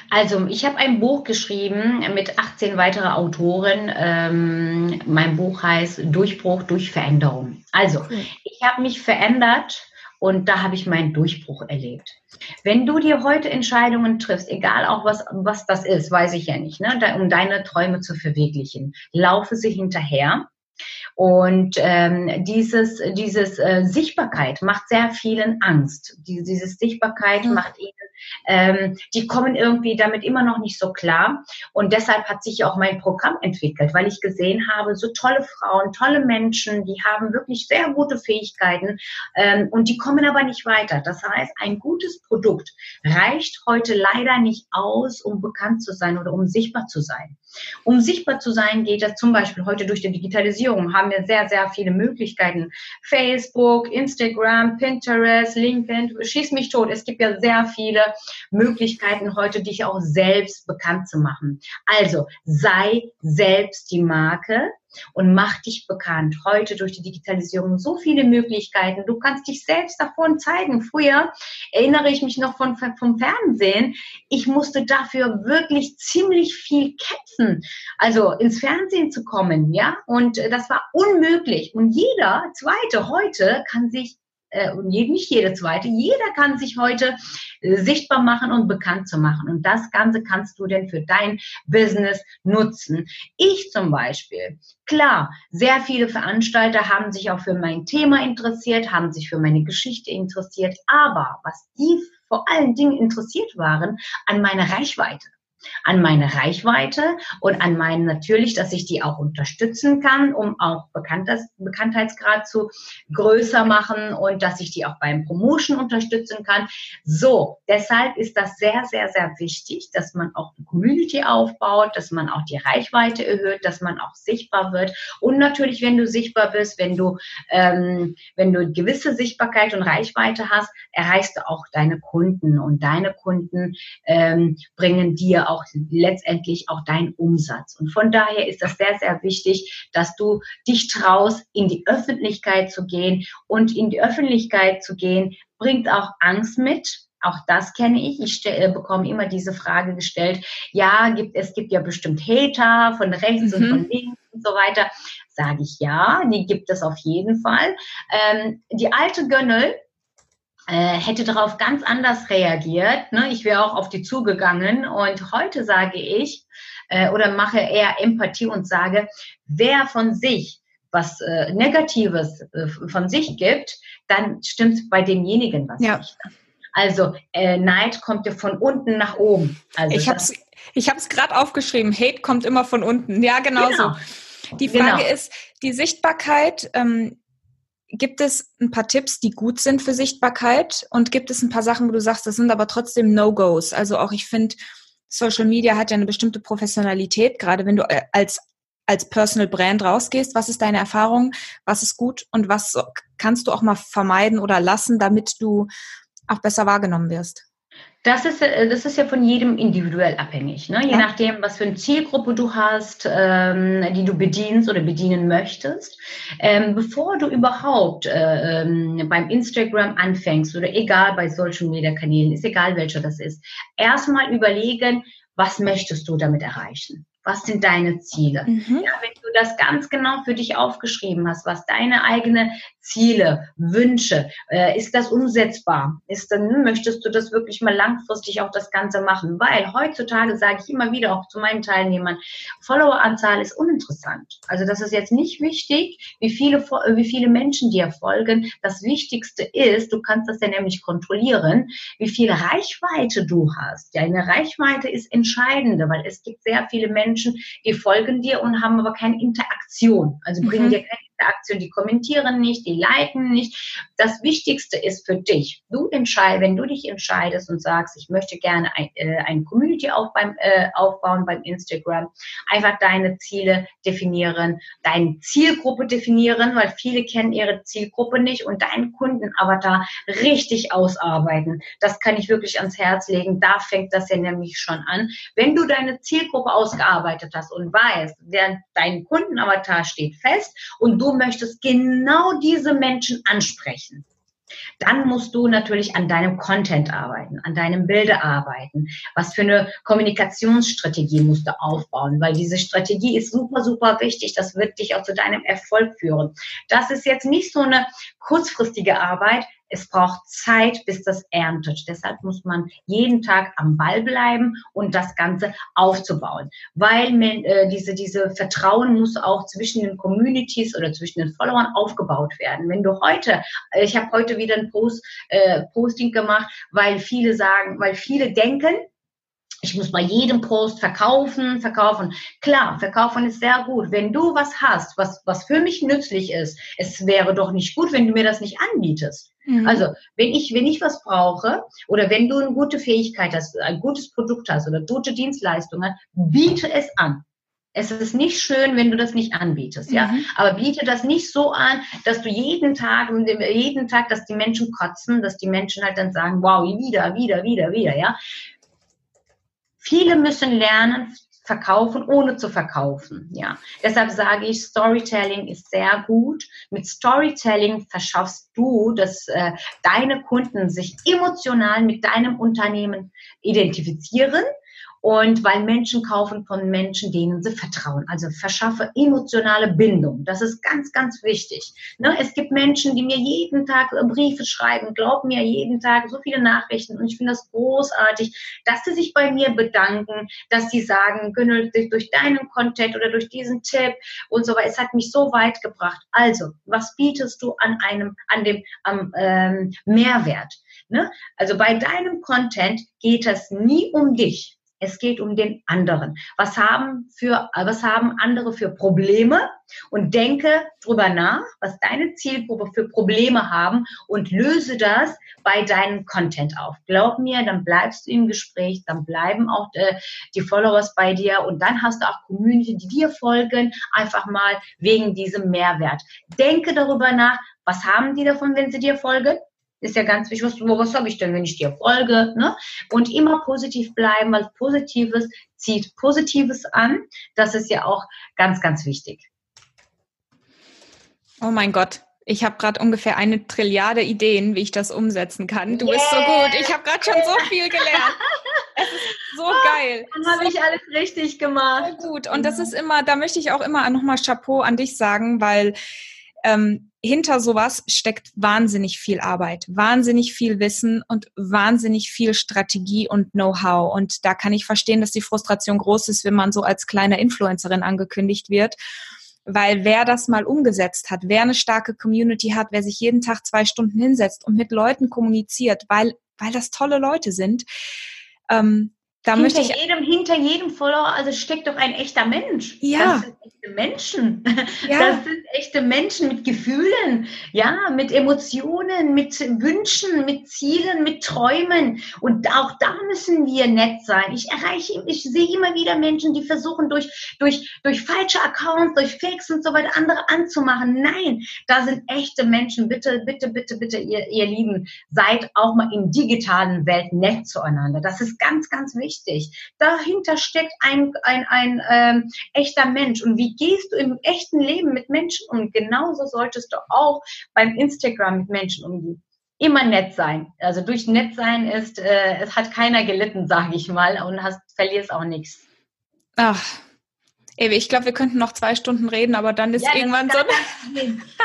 Also, ich habe ein Buch geschrieben mit 18 weiteren Autoren. Ähm, mein Buch heißt Durchbruch durch Veränderung. Also, ich habe mich verändert und da habe ich meinen Durchbruch erlebt. Wenn du dir heute Entscheidungen triffst, egal auch was, was das ist, weiß ich ja nicht, ne, um deine Träume zu verwirklichen, laufe sie hinterher. Und ähm, dieses, dieses äh, Sichtbarkeit macht sehr vielen Angst. Die, diese Sichtbarkeit mhm. macht ihnen ähm, die kommen irgendwie damit immer noch nicht so klar. Und deshalb hat sich auch mein Programm entwickelt, weil ich gesehen habe, so tolle Frauen, tolle Menschen, die haben wirklich sehr gute Fähigkeiten ähm, und die kommen aber nicht weiter. Das heißt, ein gutes Produkt reicht heute leider nicht aus, um bekannt zu sein oder um sichtbar zu sein. Um sichtbar zu sein, geht das zum Beispiel heute durch die Digitalisierung, haben wir sehr, sehr viele Möglichkeiten. Facebook, Instagram, Pinterest, LinkedIn, schieß mich tot. Es gibt ja sehr viele Möglichkeiten heute, dich auch selbst bekannt zu machen. Also sei selbst die Marke, und mach dich bekannt. Heute durch die Digitalisierung so viele Möglichkeiten. Du kannst dich selbst davon zeigen. Früher erinnere ich mich noch von, vom Fernsehen. Ich musste dafür wirklich ziemlich viel kämpfen, also ins Fernsehen zu kommen, ja. Und das war unmöglich. Und jeder Zweite heute kann sich äh, und nicht jede zweite, jeder kann sich heute äh, sichtbar machen und bekannt zu machen. Und das Ganze kannst du denn für dein Business nutzen. Ich zum Beispiel, klar, sehr viele Veranstalter haben sich auch für mein Thema interessiert, haben sich für meine Geschichte interessiert, aber was die vor allen Dingen interessiert waren, an meine Reichweite an meine Reichweite und an meinen natürlich, dass ich die auch unterstützen kann, um auch Bekanntheitsgrad zu größer machen und dass ich die auch beim Promotion unterstützen kann. So, deshalb ist das sehr, sehr, sehr wichtig, dass man auch eine Community aufbaut, dass man auch die Reichweite erhöht, dass man auch sichtbar wird und natürlich, wenn du sichtbar bist, wenn du ähm, wenn du gewisse Sichtbarkeit und Reichweite hast, erreichst du auch deine Kunden und deine Kunden ähm, bringen dir auch auch letztendlich auch dein Umsatz. Und von daher ist das sehr, sehr wichtig, dass du dich traust, in die Öffentlichkeit zu gehen. Und in die Öffentlichkeit zu gehen, bringt auch Angst mit. Auch das kenne ich. Ich stell, äh, bekomme immer diese Frage gestellt. Ja, gibt, es gibt ja bestimmt Hater von rechts mhm. und von links und so weiter. Sage ich ja, die gibt es auf jeden Fall. Ähm, die alte Gönnel, hätte darauf ganz anders reagiert. Ne? Ich wäre auch auf die zugegangen und heute sage ich äh, oder mache eher Empathie und sage, wer von sich was äh, Negatives äh, von sich gibt, dann stimmt bei demjenigen was ja. nicht. Also äh, Neid kommt ja von unten nach oben. Also ich habe es ich hab's gerade aufgeschrieben. Hate kommt immer von unten. Ja, genau, genau. so. Die Frage genau. ist, die Sichtbarkeit, ähm, gibt es ein paar Tipps, die gut sind für Sichtbarkeit und gibt es ein paar Sachen, wo du sagst, das sind aber trotzdem No-Gos? Also auch ich finde, Social Media hat ja eine bestimmte Professionalität, gerade wenn du äh, als als Personal Brand rausgehst. Was ist deine Erfahrung? Was ist gut und was kannst du auch mal vermeiden oder lassen, damit du auch besser wahrgenommen wirst? Das ist, äh, das ist ja von jedem individuell abhängig. Ne? Je ja. nachdem, was für eine Zielgruppe du hast, ähm, die du bedienst oder bedienen möchtest. Ähm, bevor du überhaupt äh, ähm, beim Instagram anfängst oder egal bei Social Media Kanälen, ist egal welcher das ist, erstmal überlegen, was möchtest du damit erreichen? was sind deine Ziele? Mhm. Ja, wenn du das ganz genau für dich aufgeschrieben hast, was deine eigenen Ziele, Wünsche, äh, ist das umsetzbar? Ist dann möchtest du das wirklich mal langfristig auch das Ganze machen? Weil heutzutage sage ich immer wieder auch zu meinen Teilnehmern, Followeranzahl ist uninteressant. Also das ist jetzt nicht wichtig, wie viele wie viele Menschen dir folgen. Das Wichtigste ist, du kannst das ja nämlich kontrollieren, wie viel Reichweite du hast. Deine Reichweite ist entscheidende, weil es gibt sehr viele Menschen Menschen, die folgen dir und haben aber keine Interaktion. Also bringen mhm. dir keine Interaktion, die kommentieren nicht, die liken nicht. Das Wichtigste ist für dich, du entscheidest, wenn du dich entscheidest und sagst, ich möchte gerne ein, äh, eine Community auf beim, äh, aufbauen beim Instagram, einfach deine Ziele definieren, deine Zielgruppe definieren, weil viele kennen ihre Zielgruppe nicht und deinen Kundenavatar richtig ausarbeiten. Das kann ich wirklich ans Herz legen. Da fängt das ja nämlich schon an. Wenn du deine Zielgruppe ausgearbeitet hast und weißt, der, dein Kundenavatar steht fest und du möchtest genau diese Menschen ansprechen. Dann musst du natürlich an deinem Content arbeiten, an deinem Bilde arbeiten. Was für eine Kommunikationsstrategie musst du aufbauen, weil diese Strategie ist super, super wichtig. Das wird dich auch zu deinem Erfolg führen. Das ist jetzt nicht so eine kurzfristige Arbeit. Es braucht Zeit, bis das erntet. Deshalb muss man jeden Tag am Ball bleiben und das Ganze aufzubauen. Weil man, äh, diese, diese Vertrauen muss auch zwischen den Communities oder zwischen den Followern aufgebaut werden. Wenn du heute, ich habe heute wieder ein Post, äh, Posting gemacht, weil viele sagen, weil viele denken, ich muss bei jedem Post verkaufen, verkaufen. Klar, verkaufen ist sehr gut. Wenn du was hast, was, was für mich nützlich ist, es wäre doch nicht gut, wenn du mir das nicht anbietest. Mhm. Also, wenn ich, wenn ich was brauche oder wenn du eine gute Fähigkeit hast, ein gutes Produkt hast oder gute Dienstleistungen, biete es an. Es ist nicht schön, wenn du das nicht anbietest, ja. Mhm. Aber biete das nicht so an, dass du jeden Tag, jeden Tag, dass die Menschen kotzen, dass die Menschen halt dann sagen, wow, wieder, wieder, wieder, wieder, ja. Viele müssen lernen, verkaufen, ohne zu verkaufen. Ja, deshalb sage ich, Storytelling ist sehr gut. Mit Storytelling verschaffst du, dass äh, deine Kunden sich emotional mit deinem Unternehmen identifizieren und weil Menschen kaufen von Menschen, denen sie vertrauen. Also verschaffe emotionale Bindung. Das ist ganz, ganz wichtig. Ne? Es gibt Menschen, die mir jeden Tag Briefe schreiben, glaub mir jeden Tag so viele Nachrichten. Und ich finde das großartig, dass sie sich bei mir bedanken, dass sie sagen, Günnel, durch deinen Content oder durch diesen Tipp und so weiter, es hat mich so weit gebracht. Also, was bietest du an einem, an dem am, ähm, Mehrwert? Ne? Also bei deinem Content geht es nie um dich. Es geht um den anderen. Was haben für, was haben andere für Probleme? Und denke drüber nach, was deine Zielgruppe für Probleme haben und löse das bei deinem Content auf. Glaub mir, dann bleibst du im Gespräch, dann bleiben auch äh, die Followers bei dir und dann hast du auch Community, die dir folgen, einfach mal wegen diesem Mehrwert. Denke darüber nach, was haben die davon, wenn sie dir folgen? Ist ja ganz wichtig, was, was habe ich denn, wenn ich dir folge? Ne? Und immer positiv bleiben, weil Positives zieht Positives an. Das ist ja auch ganz, ganz wichtig. Oh mein Gott. Ich habe gerade ungefähr eine Trilliarde Ideen, wie ich das umsetzen kann. Du yeah. bist so gut. Ich habe gerade schon so viel gelernt. Es ist so oh, geil. Dann habe so ich alles richtig gemacht. So gut. Und das ist immer, da möchte ich auch immer nochmal Chapeau an dich sagen, weil ähm, hinter sowas steckt wahnsinnig viel Arbeit, wahnsinnig viel Wissen und wahnsinnig viel Strategie und Know-how. Und da kann ich verstehen, dass die Frustration groß ist, wenn man so als kleine Influencerin angekündigt wird. Weil wer das mal umgesetzt hat, wer eine starke Community hat, wer sich jeden Tag zwei Stunden hinsetzt und mit Leuten kommuniziert, weil, weil das tolle Leute sind, ähm, da hinter ich jedem, hinter jedem Follower, also steckt doch ein echter Mensch. Ja. echte Menschen. Ja. Das sind echte Menschen mit Gefühlen, ja, mit Emotionen, mit Wünschen, mit Zielen, mit Träumen. Und auch da müssen wir nett sein. Ich erreiche, ich sehe immer wieder Menschen, die versuchen durch, durch, durch falsche Accounts, durch Fakes und so weiter andere anzumachen. Nein, da sind echte Menschen. Bitte, bitte, bitte, bitte, ihr, ihr Lieben, seid auch mal in digitalen Welt nett zueinander. Das ist ganz, ganz wichtig. Dahinter steckt ein, ein, ein ähm, echter Mensch. Und wie gehst du im echten Leben mit Menschen um? Genauso solltest du auch beim Instagram mit Menschen umgehen immer nett sein. Also durch nett sein ist, äh, es hat keiner gelitten, sage ich mal, und hast, verlierst auch nichts. Ach, Ewe, ich glaube, wir könnten noch zwei Stunden reden, aber dann ist ja, irgendwann ist so.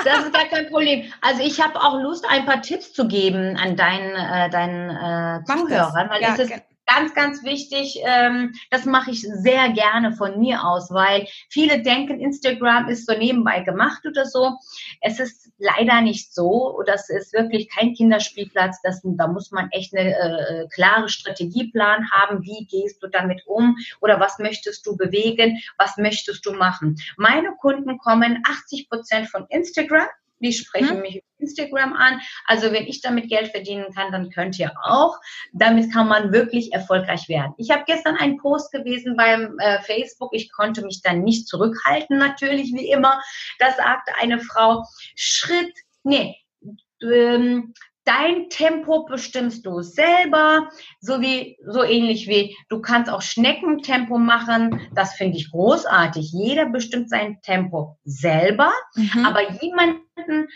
Das ist gar kein Problem. Also ich habe auch Lust, ein paar Tipps zu geben an deinen, äh, deinen äh, Zuhörern, weil ja, es ist ganz, ganz wichtig, ähm, das mache ich sehr gerne von mir aus, weil viele denken, Instagram ist so nebenbei gemacht oder so. Es ist leider nicht so. Das ist wirklich kein Kinderspielplatz. Das, da muss man echt eine äh, klare Strategieplan haben. Wie gehst du damit um? Oder was möchtest du bewegen? Was möchtest du machen? Meine Kunden kommen 80 Prozent von Instagram die sprechen hm? mich auf Instagram an. Also wenn ich damit Geld verdienen kann, dann könnt ihr auch. Damit kann man wirklich erfolgreich werden. Ich habe gestern einen Post gewesen beim äh, Facebook. Ich konnte mich dann nicht zurückhalten, natürlich wie immer. Da sagte eine Frau, Schritt, nee, ähm, dein Tempo bestimmst du selber, so wie, so ähnlich wie du kannst auch Schneckentempo machen. Das finde ich großartig. Jeder bestimmt sein Tempo selber, mhm. aber jemanden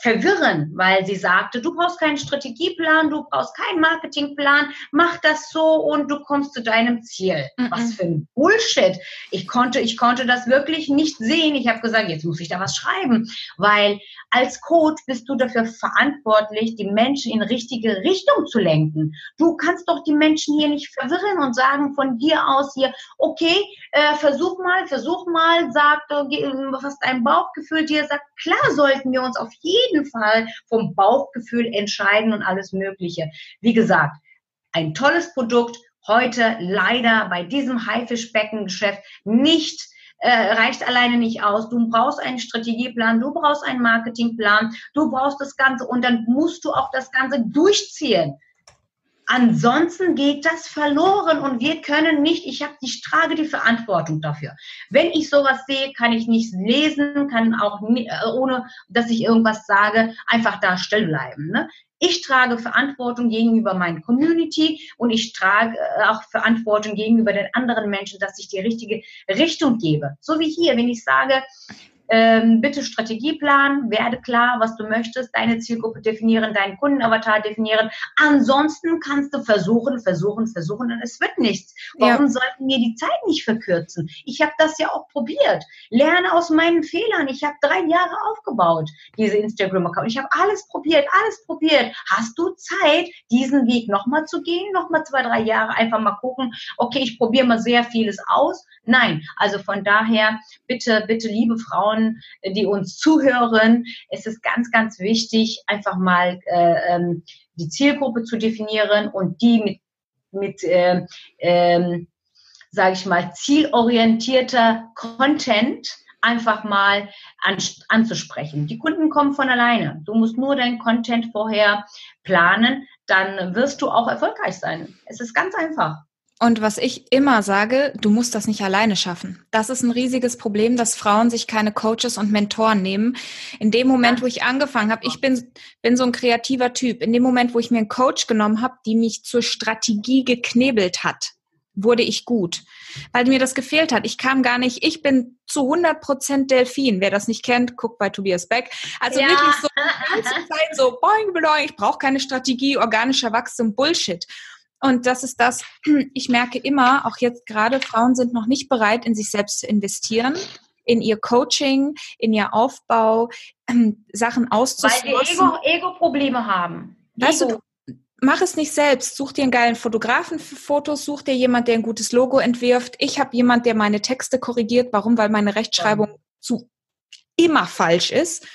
verwirren, weil sie sagte, du brauchst keinen Strategieplan, du brauchst keinen Marketingplan, mach das so und du kommst zu deinem Ziel. Mm -mm. Was für ein Bullshit. Ich konnte, ich konnte das wirklich nicht sehen. Ich habe gesagt, jetzt muss ich da was schreiben, weil als Coach bist du dafür verantwortlich, die Menschen in richtige Richtung zu lenken. Du kannst doch die Menschen hier nicht verwirren und sagen von dir aus hier, okay, äh, versuch mal, versuch mal, sag, was dein Bauchgefühl dir sagt. Klar sollten wir uns auf jeden jeden Fall vom Bauchgefühl entscheiden und alles Mögliche. Wie gesagt, ein tolles Produkt, heute leider bei diesem Haifischbeckengeschäft nicht äh, reicht alleine nicht aus. Du brauchst einen Strategieplan, du brauchst einen Marketingplan, du brauchst das Ganze und dann musst du auch das Ganze durchziehen. Ansonsten geht das verloren und wir können nicht, ich habe, ich trage die Verantwortung dafür. Wenn ich sowas sehe, kann ich nicht lesen, kann auch äh, ohne, dass ich irgendwas sage, einfach da still bleiben. Ne? Ich trage Verantwortung gegenüber meiner Community und ich trage äh, auch Verantwortung gegenüber den anderen Menschen, dass ich die richtige Richtung gebe. So wie hier, wenn ich sage, ähm, bitte Strategieplan, werde klar, was du möchtest, deine Zielgruppe definieren, deinen Kundenavatar definieren. Ansonsten kannst du versuchen, versuchen, versuchen und es wird nichts. Warum ja. sollten wir die Zeit nicht verkürzen? Ich habe das ja auch probiert. Lerne aus meinen Fehlern. Ich habe drei Jahre aufgebaut, diese Instagram-Account. Ich habe alles probiert, alles probiert. Hast du Zeit, diesen Weg nochmal zu gehen? Nochmal zwei, drei Jahre einfach mal gucken. Okay, ich probiere mal sehr vieles aus. Nein, also von daher bitte, bitte, liebe Frauen, Frauen, die uns zuhören. Es ist ganz, ganz wichtig, einfach mal äh, ähm, die Zielgruppe zu definieren und die mit, mit äh, ähm, sage ich mal, zielorientierter Content einfach mal an, anzusprechen. Die Kunden kommen von alleine. Du musst nur deinen Content vorher planen, dann wirst du auch erfolgreich sein. Es ist ganz einfach. Und was ich immer sage, du musst das nicht alleine schaffen. Das ist ein riesiges Problem, dass Frauen sich keine Coaches und Mentoren nehmen. In dem Moment, wo ich angefangen habe, ich bin, bin so ein kreativer Typ, in dem Moment, wo ich mir einen Coach genommen habe, die mich zur Strategie geknebelt hat, wurde ich gut, weil mir das gefehlt hat. Ich kam gar nicht, ich bin zu 100 Prozent Delfin. Wer das nicht kennt, guckt bei Tobias Beck. Also ja. wirklich so die ganze Zeit so, boing, boing, ich brauche keine Strategie, organischer Wachstum, Bullshit. Und das ist das, ich merke immer, auch jetzt gerade, Frauen sind noch nicht bereit, in sich selbst zu investieren, in ihr Coaching, in ihr Aufbau, ähm, Sachen auszuprobieren. Weil die Ego-Probleme Ego haben. Weißt Ego. du, mach es nicht selbst. Such dir einen geilen Fotografen für Fotos, such dir jemand, der ein gutes Logo entwirft. Ich habe jemand, der meine Texte korrigiert. Warum? Weil meine Rechtschreibung ja. zu immer falsch ist.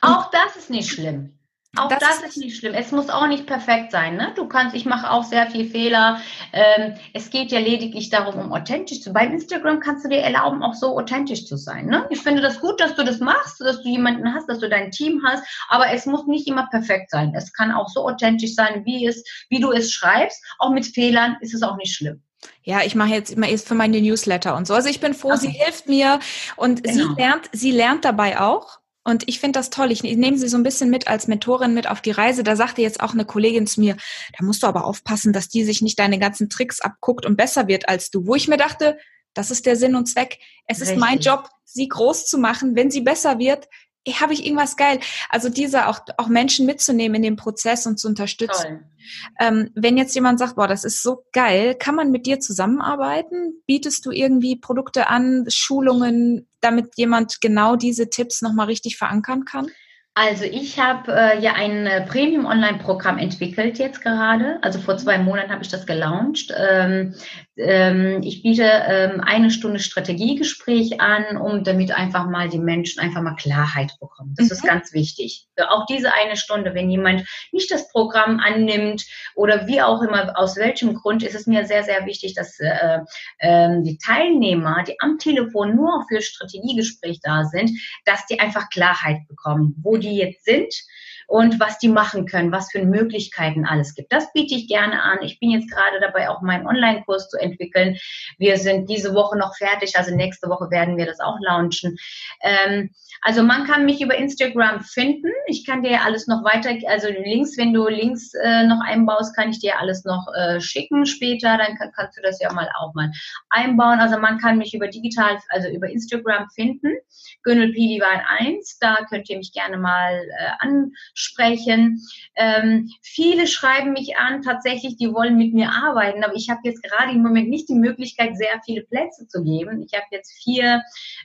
Auch das ist nicht schlimm. Auch das, das, ist nicht schlimm. Es muss auch nicht perfekt sein. Ne? Du kannst, ich mache auch sehr viel Fehler. Ähm, es geht ja lediglich darum, um authentisch zu. sein. Bei Instagram kannst du dir erlauben, auch so authentisch zu sein. Ne? Ich finde das gut, dass du das machst, dass du jemanden hast, dass du dein Team hast. Aber es muss nicht immer perfekt sein. Es kann auch so authentisch sein, wie es, wie du es schreibst. Auch mit Fehlern ist es auch nicht schlimm. Ja, ich mache jetzt immer erst für meine Newsletter und so. Also ich bin froh, okay. sie hilft mir und genau. sie lernt, sie lernt dabei auch. Und ich finde das toll. Ich nehme sie so ein bisschen mit als Mentorin mit auf die Reise. Da sagte jetzt auch eine Kollegin zu mir, da musst du aber aufpassen, dass die sich nicht deine ganzen Tricks abguckt und besser wird als du. Wo ich mir dachte, das ist der Sinn und Zweck. Es Richtig. ist mein Job, sie groß zu machen. Wenn sie besser wird, habe ich irgendwas geil. Also diese auch, auch Menschen mitzunehmen in den Prozess und zu unterstützen. Ähm, wenn jetzt jemand sagt, boah, das ist so geil, kann man mit dir zusammenarbeiten? Bietest du irgendwie Produkte an, Schulungen, damit jemand genau diese Tipps nochmal richtig verankern kann? Also ich habe äh, ja ein äh, Premium-Online-Programm entwickelt jetzt gerade. Also vor zwei Monaten habe ich das gelauncht. Ähm, ähm, ich biete ähm, eine Stunde Strategiegespräch an, um damit einfach mal die Menschen einfach mal Klarheit bekommen. Das mhm. ist ganz wichtig. Auch diese eine Stunde, wenn jemand nicht das Programm annimmt oder wie auch immer, aus welchem Grund, ist es mir sehr, sehr wichtig, dass äh, äh, die Teilnehmer, die am Telefon nur für Strategiegespräch da sind, dass die einfach Klarheit bekommen, wo die jetzt sind und was die machen können, was für Möglichkeiten alles gibt. Das biete ich gerne an. Ich bin jetzt gerade dabei, auch meinen Online-Kurs zu entwickeln. Wir sind diese Woche noch fertig, also nächste Woche werden wir das auch launchen. Ähm, also man kann mich über Instagram finden. Ich kann dir alles noch weiter, also Links, wenn du Links äh, noch einbaust, kann ich dir alles noch äh, schicken später. Dann kann, kannst du das ja mal auch mal einbauen. Also man kann mich über digital, also über Instagram finden. Gönnel P. Divine 1, da könnt ihr mich gerne mal äh, ansprechen. Ähm, viele schreiben mich an, tatsächlich, die wollen mit mir arbeiten, aber ich habe jetzt gerade im Moment nicht die Möglichkeit, sehr viele Plätze zu geben. Ich habe jetzt vier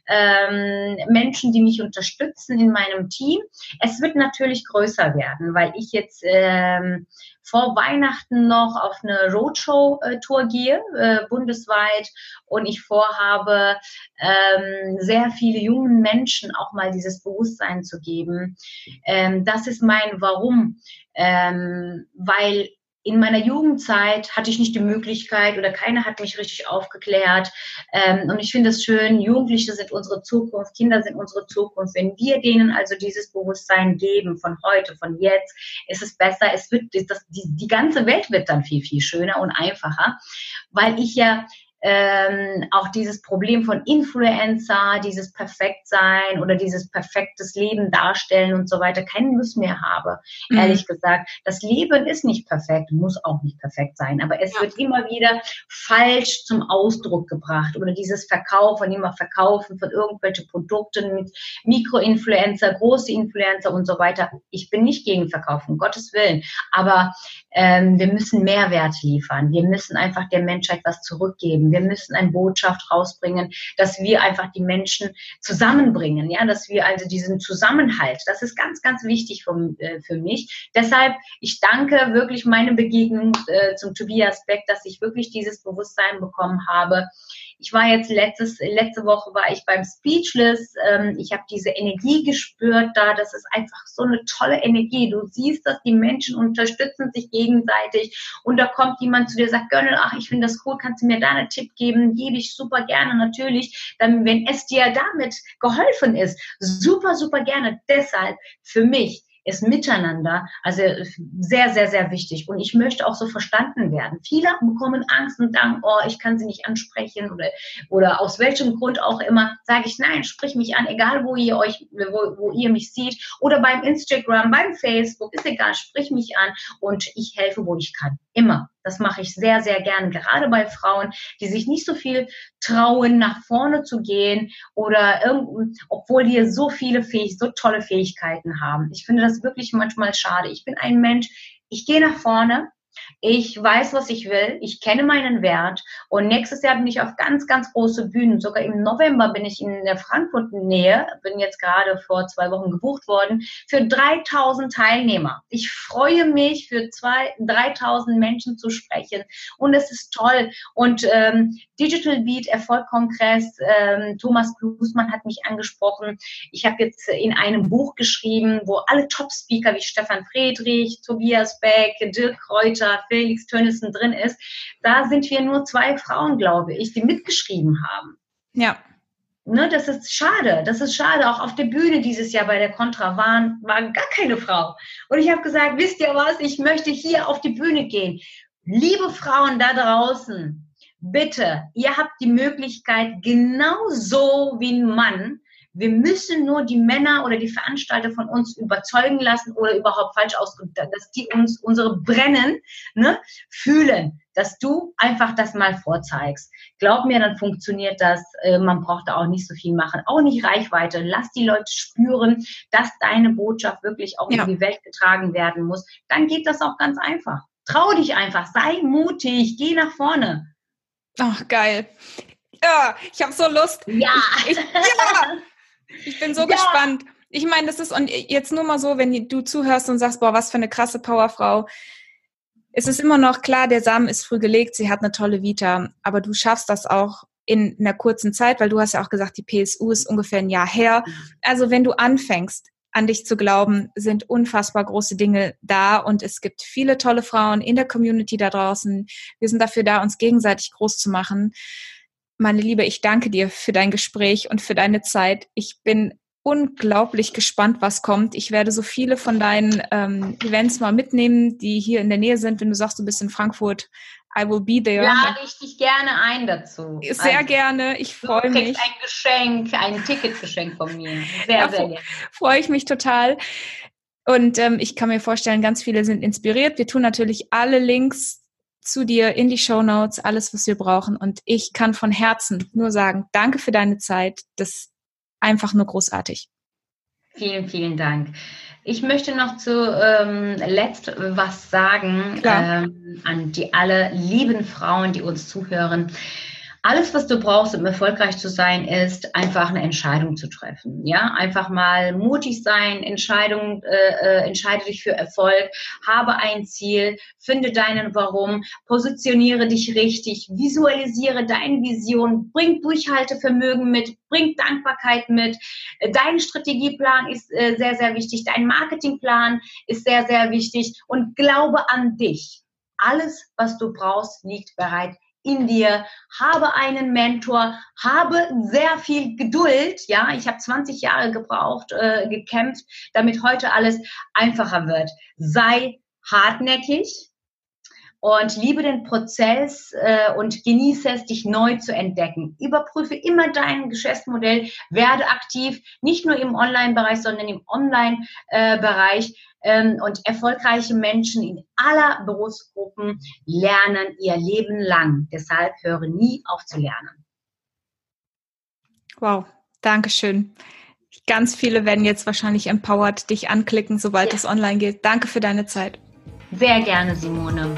ähm, Menschen, die mich unterstützen in meinem Team. Es wird natürlich größer werden, weil ich jetzt ähm, vor Weihnachten noch auf eine Roadshow-Tour gehe, äh, bundesweit, und ich vorhabe, ähm, sehr viele jungen Menschen auch mal dieses Bewusstsein zu geben. Ähm, das ist mein Warum, ähm, weil in meiner Jugendzeit hatte ich nicht die Möglichkeit oder keiner hat mich richtig aufgeklärt. Ähm, und ich finde es schön, Jugendliche sind unsere Zukunft, Kinder sind unsere Zukunft. Wenn wir denen also dieses Bewusstsein geben von heute, von jetzt, ist es besser. Es wird, das, die, die ganze Welt wird dann viel, viel schöner und einfacher, weil ich ja ähm, auch dieses Problem von Influencer, dieses Perfektsein oder dieses perfektes Leben darstellen und so weiter keinen Lust mehr habe, mhm. ehrlich gesagt. Das Leben ist nicht perfekt, muss auch nicht perfekt sein, aber es ja. wird immer wieder falsch zum Ausdruck gebracht oder dieses Verkaufen, immer Verkaufen von irgendwelchen Produkten mit Mikroinfluencer, große Influencer und so weiter. Ich bin nicht gegen Verkaufen, um Gottes Willen, aber ähm, wir müssen Mehrwert liefern. Wir müssen einfach der Menschheit was zurückgeben. Wir müssen eine Botschaft rausbringen, dass wir einfach die Menschen zusammenbringen, ja, dass wir also diesen Zusammenhalt, das ist ganz, ganz wichtig für, äh, für mich. Deshalb, ich danke wirklich meine Begegnung äh, zum Tobias Beck, dass ich wirklich dieses Bewusstsein bekommen habe, ich war jetzt letztes, letzte Woche war ich beim Speechless. Ähm, ich habe diese Energie gespürt da. Das ist einfach so eine tolle Energie. Du siehst, dass die Menschen unterstützen sich gegenseitig und da kommt jemand zu dir, sagt, Gönnel, ach, ich finde das cool, kannst du mir da einen Tipp geben? Gebe ich super gerne natürlich. Dann, wenn es dir damit geholfen ist, super, super gerne. Deshalb für mich ist Miteinander, also sehr, sehr, sehr wichtig. Und ich möchte auch so verstanden werden. Viele bekommen Angst und sagen, oh, ich kann sie nicht ansprechen oder, oder aus welchem Grund auch immer, sage ich, nein, sprich mich an, egal wo ihr euch, wo, wo ihr mich seht oder beim Instagram, beim Facebook, ist egal, sprich mich an und ich helfe, wo ich kann. Immer. Das mache ich sehr, sehr gerne, gerade bei Frauen, die sich nicht so viel trauen, nach vorne zu gehen oder obwohl die so viele Fähig so tolle Fähigkeiten haben. Ich finde das wirklich manchmal schade. Ich bin ein Mensch, ich gehe nach vorne, Ich weiß, was ich will. Ich kenne meinen Wert. Und nächstes Jahr bin ich auf ganz, ganz große Bühnen. Sogar im November bin ich in der Frankfurt-Nähe, bin jetzt gerade vor zwei Wochen gebucht worden, für 3000 Teilnehmer. Ich freue mich, für zwei, 3000 Menschen zu sprechen. Und es ist toll. Und ähm, Digital Beat Erfolg-Kongress, ähm, Thomas Klusmann hat mich angesprochen. Ich habe jetzt in einem Buch geschrieben, wo alle Top-Speaker wie Stefan Friedrich, Tobias Beck, Dirk Kräuter, Felix Tönnissen drin ist. Da sind wir nur zwei Frauen, glaube ich, die mitgeschrieben haben. Ja. Ne, das ist schade. Das ist schade. Auch auf der Bühne dieses Jahr bei der Contra waren, war gar keine Frau. Und ich habe gesagt, wisst ihr was? Ich möchte hier auf die Bühne gehen. Liebe Frauen da draußen, bitte, ihr habt die Möglichkeit, genauso wie ein Mann, wir müssen nur die Männer oder die Veranstalter von uns überzeugen lassen oder überhaupt falsch ausgedrückt, dass die uns unsere Brennen ne, fühlen, dass du einfach das mal vorzeigst. Glaub mir, dann funktioniert das. Äh, man braucht da auch nicht so viel machen, auch nicht Reichweite. Lass die Leute spüren, dass deine Botschaft wirklich auch ja. in die Welt getragen werden muss. Dann geht das auch ganz einfach. Trau dich einfach, sei mutig, geh nach vorne. Ach, geil. Ja, ich habe so Lust. Ja. Ich, ich, ja. Ich bin so ja. gespannt. Ich meine, das ist, und jetzt nur mal so, wenn du zuhörst und sagst, boah, was für eine krasse Powerfrau. Es ist immer noch klar, der Samen ist früh gelegt, sie hat eine tolle Vita, aber du schaffst das auch in einer kurzen Zeit, weil du hast ja auch gesagt, die PSU ist ungefähr ein Jahr her. Also wenn du anfängst, an dich zu glauben, sind unfassbar große Dinge da und es gibt viele tolle Frauen in der Community da draußen. Wir sind dafür da, uns gegenseitig groß zu machen. Meine Liebe, ich danke dir für dein Gespräch und für deine Zeit. Ich bin unglaublich gespannt, was kommt. Ich werde so viele von deinen ähm, Events mal mitnehmen, die hier in der Nähe sind. Wenn du sagst, du bist in Frankfurt, I will be there. Lade ich dich gerne ein dazu. Sehr also, gerne. Ich freue mich. ein Geschenk, ein Ticketgeschenk von mir. Sehr, ja, sehr gerne. Freue ich mich total. Und ähm, ich kann mir vorstellen, ganz viele sind inspiriert. Wir tun natürlich alle Links zu dir in die Show Notes, alles, was wir brauchen. Und ich kann von Herzen nur sagen, danke für deine Zeit. Das ist einfach nur großartig. Vielen, vielen Dank. Ich möchte noch zu ähm, letzt was sagen ähm, an die alle lieben Frauen, die uns zuhören. Alles, was du brauchst, um erfolgreich zu sein, ist einfach eine Entscheidung zu treffen. Ja, einfach mal mutig sein, Entscheidung, äh, äh, entscheide dich für Erfolg, habe ein Ziel, finde deinen Warum, positioniere dich richtig, visualisiere deine Vision, bring Durchhaltevermögen mit, bring Dankbarkeit mit. Dein Strategieplan ist äh, sehr, sehr wichtig, dein Marketingplan ist sehr, sehr wichtig und glaube an dich. Alles, was du brauchst, liegt bereit in dir, habe einen Mentor, habe sehr viel Geduld. Ja, ich habe 20 Jahre gebraucht, äh, gekämpft, damit heute alles einfacher wird. Sei hartnäckig und liebe den Prozess äh, und genieße es, dich neu zu entdecken. Überprüfe immer dein Geschäftsmodell, werde aktiv, nicht nur im Online-Bereich, sondern im Online-Bereich. Ähm, und erfolgreiche Menschen in aller Berufsgruppen lernen ihr Leben lang. Deshalb höre nie auf zu lernen. Wow, Dankeschön. Ganz viele werden jetzt wahrscheinlich empowered dich anklicken, sobald ja. es online geht. Danke für deine Zeit. Sehr gerne, Simone.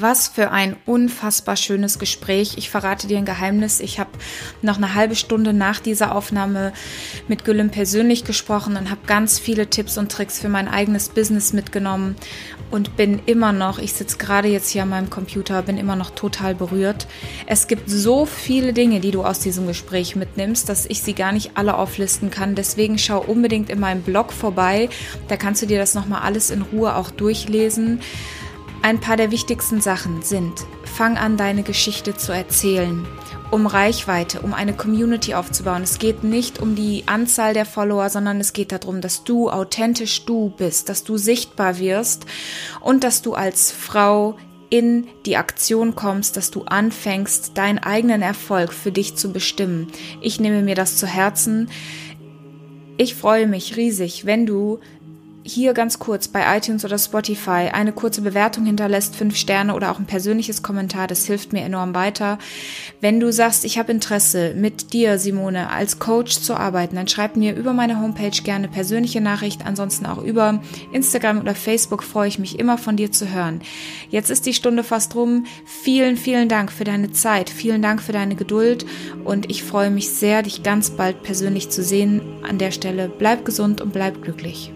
Was für ein unfassbar schönes Gespräch. Ich verrate dir ein Geheimnis. Ich habe noch eine halbe Stunde nach dieser Aufnahme mit Güllem persönlich gesprochen und habe ganz viele Tipps und Tricks für mein eigenes Business mitgenommen und bin immer noch, ich sitze gerade jetzt hier an meinem Computer, bin immer noch total berührt. Es gibt so viele Dinge, die du aus diesem Gespräch mitnimmst, dass ich sie gar nicht alle auflisten kann. Deswegen schau unbedingt in meinem Blog vorbei. Da kannst du dir das nochmal alles in Ruhe auch durchlesen. Ein paar der wichtigsten Sachen sind, fang an, deine Geschichte zu erzählen, um Reichweite, um eine Community aufzubauen. Es geht nicht um die Anzahl der Follower, sondern es geht darum, dass du authentisch du bist, dass du sichtbar wirst und dass du als Frau in die Aktion kommst, dass du anfängst, deinen eigenen Erfolg für dich zu bestimmen. Ich nehme mir das zu Herzen. Ich freue mich riesig, wenn du hier ganz kurz bei iTunes oder Spotify eine kurze Bewertung hinterlässt, fünf Sterne oder auch ein persönliches Kommentar, das hilft mir enorm weiter. Wenn du sagst, ich habe Interesse, mit dir, Simone, als Coach zu arbeiten, dann schreib mir über meine Homepage gerne persönliche Nachricht. Ansonsten auch über Instagram oder Facebook freue ich mich immer von dir zu hören. Jetzt ist die Stunde fast rum. Vielen, vielen Dank für deine Zeit. Vielen Dank für deine Geduld und ich freue mich sehr, dich ganz bald persönlich zu sehen. An der Stelle bleib gesund und bleib glücklich.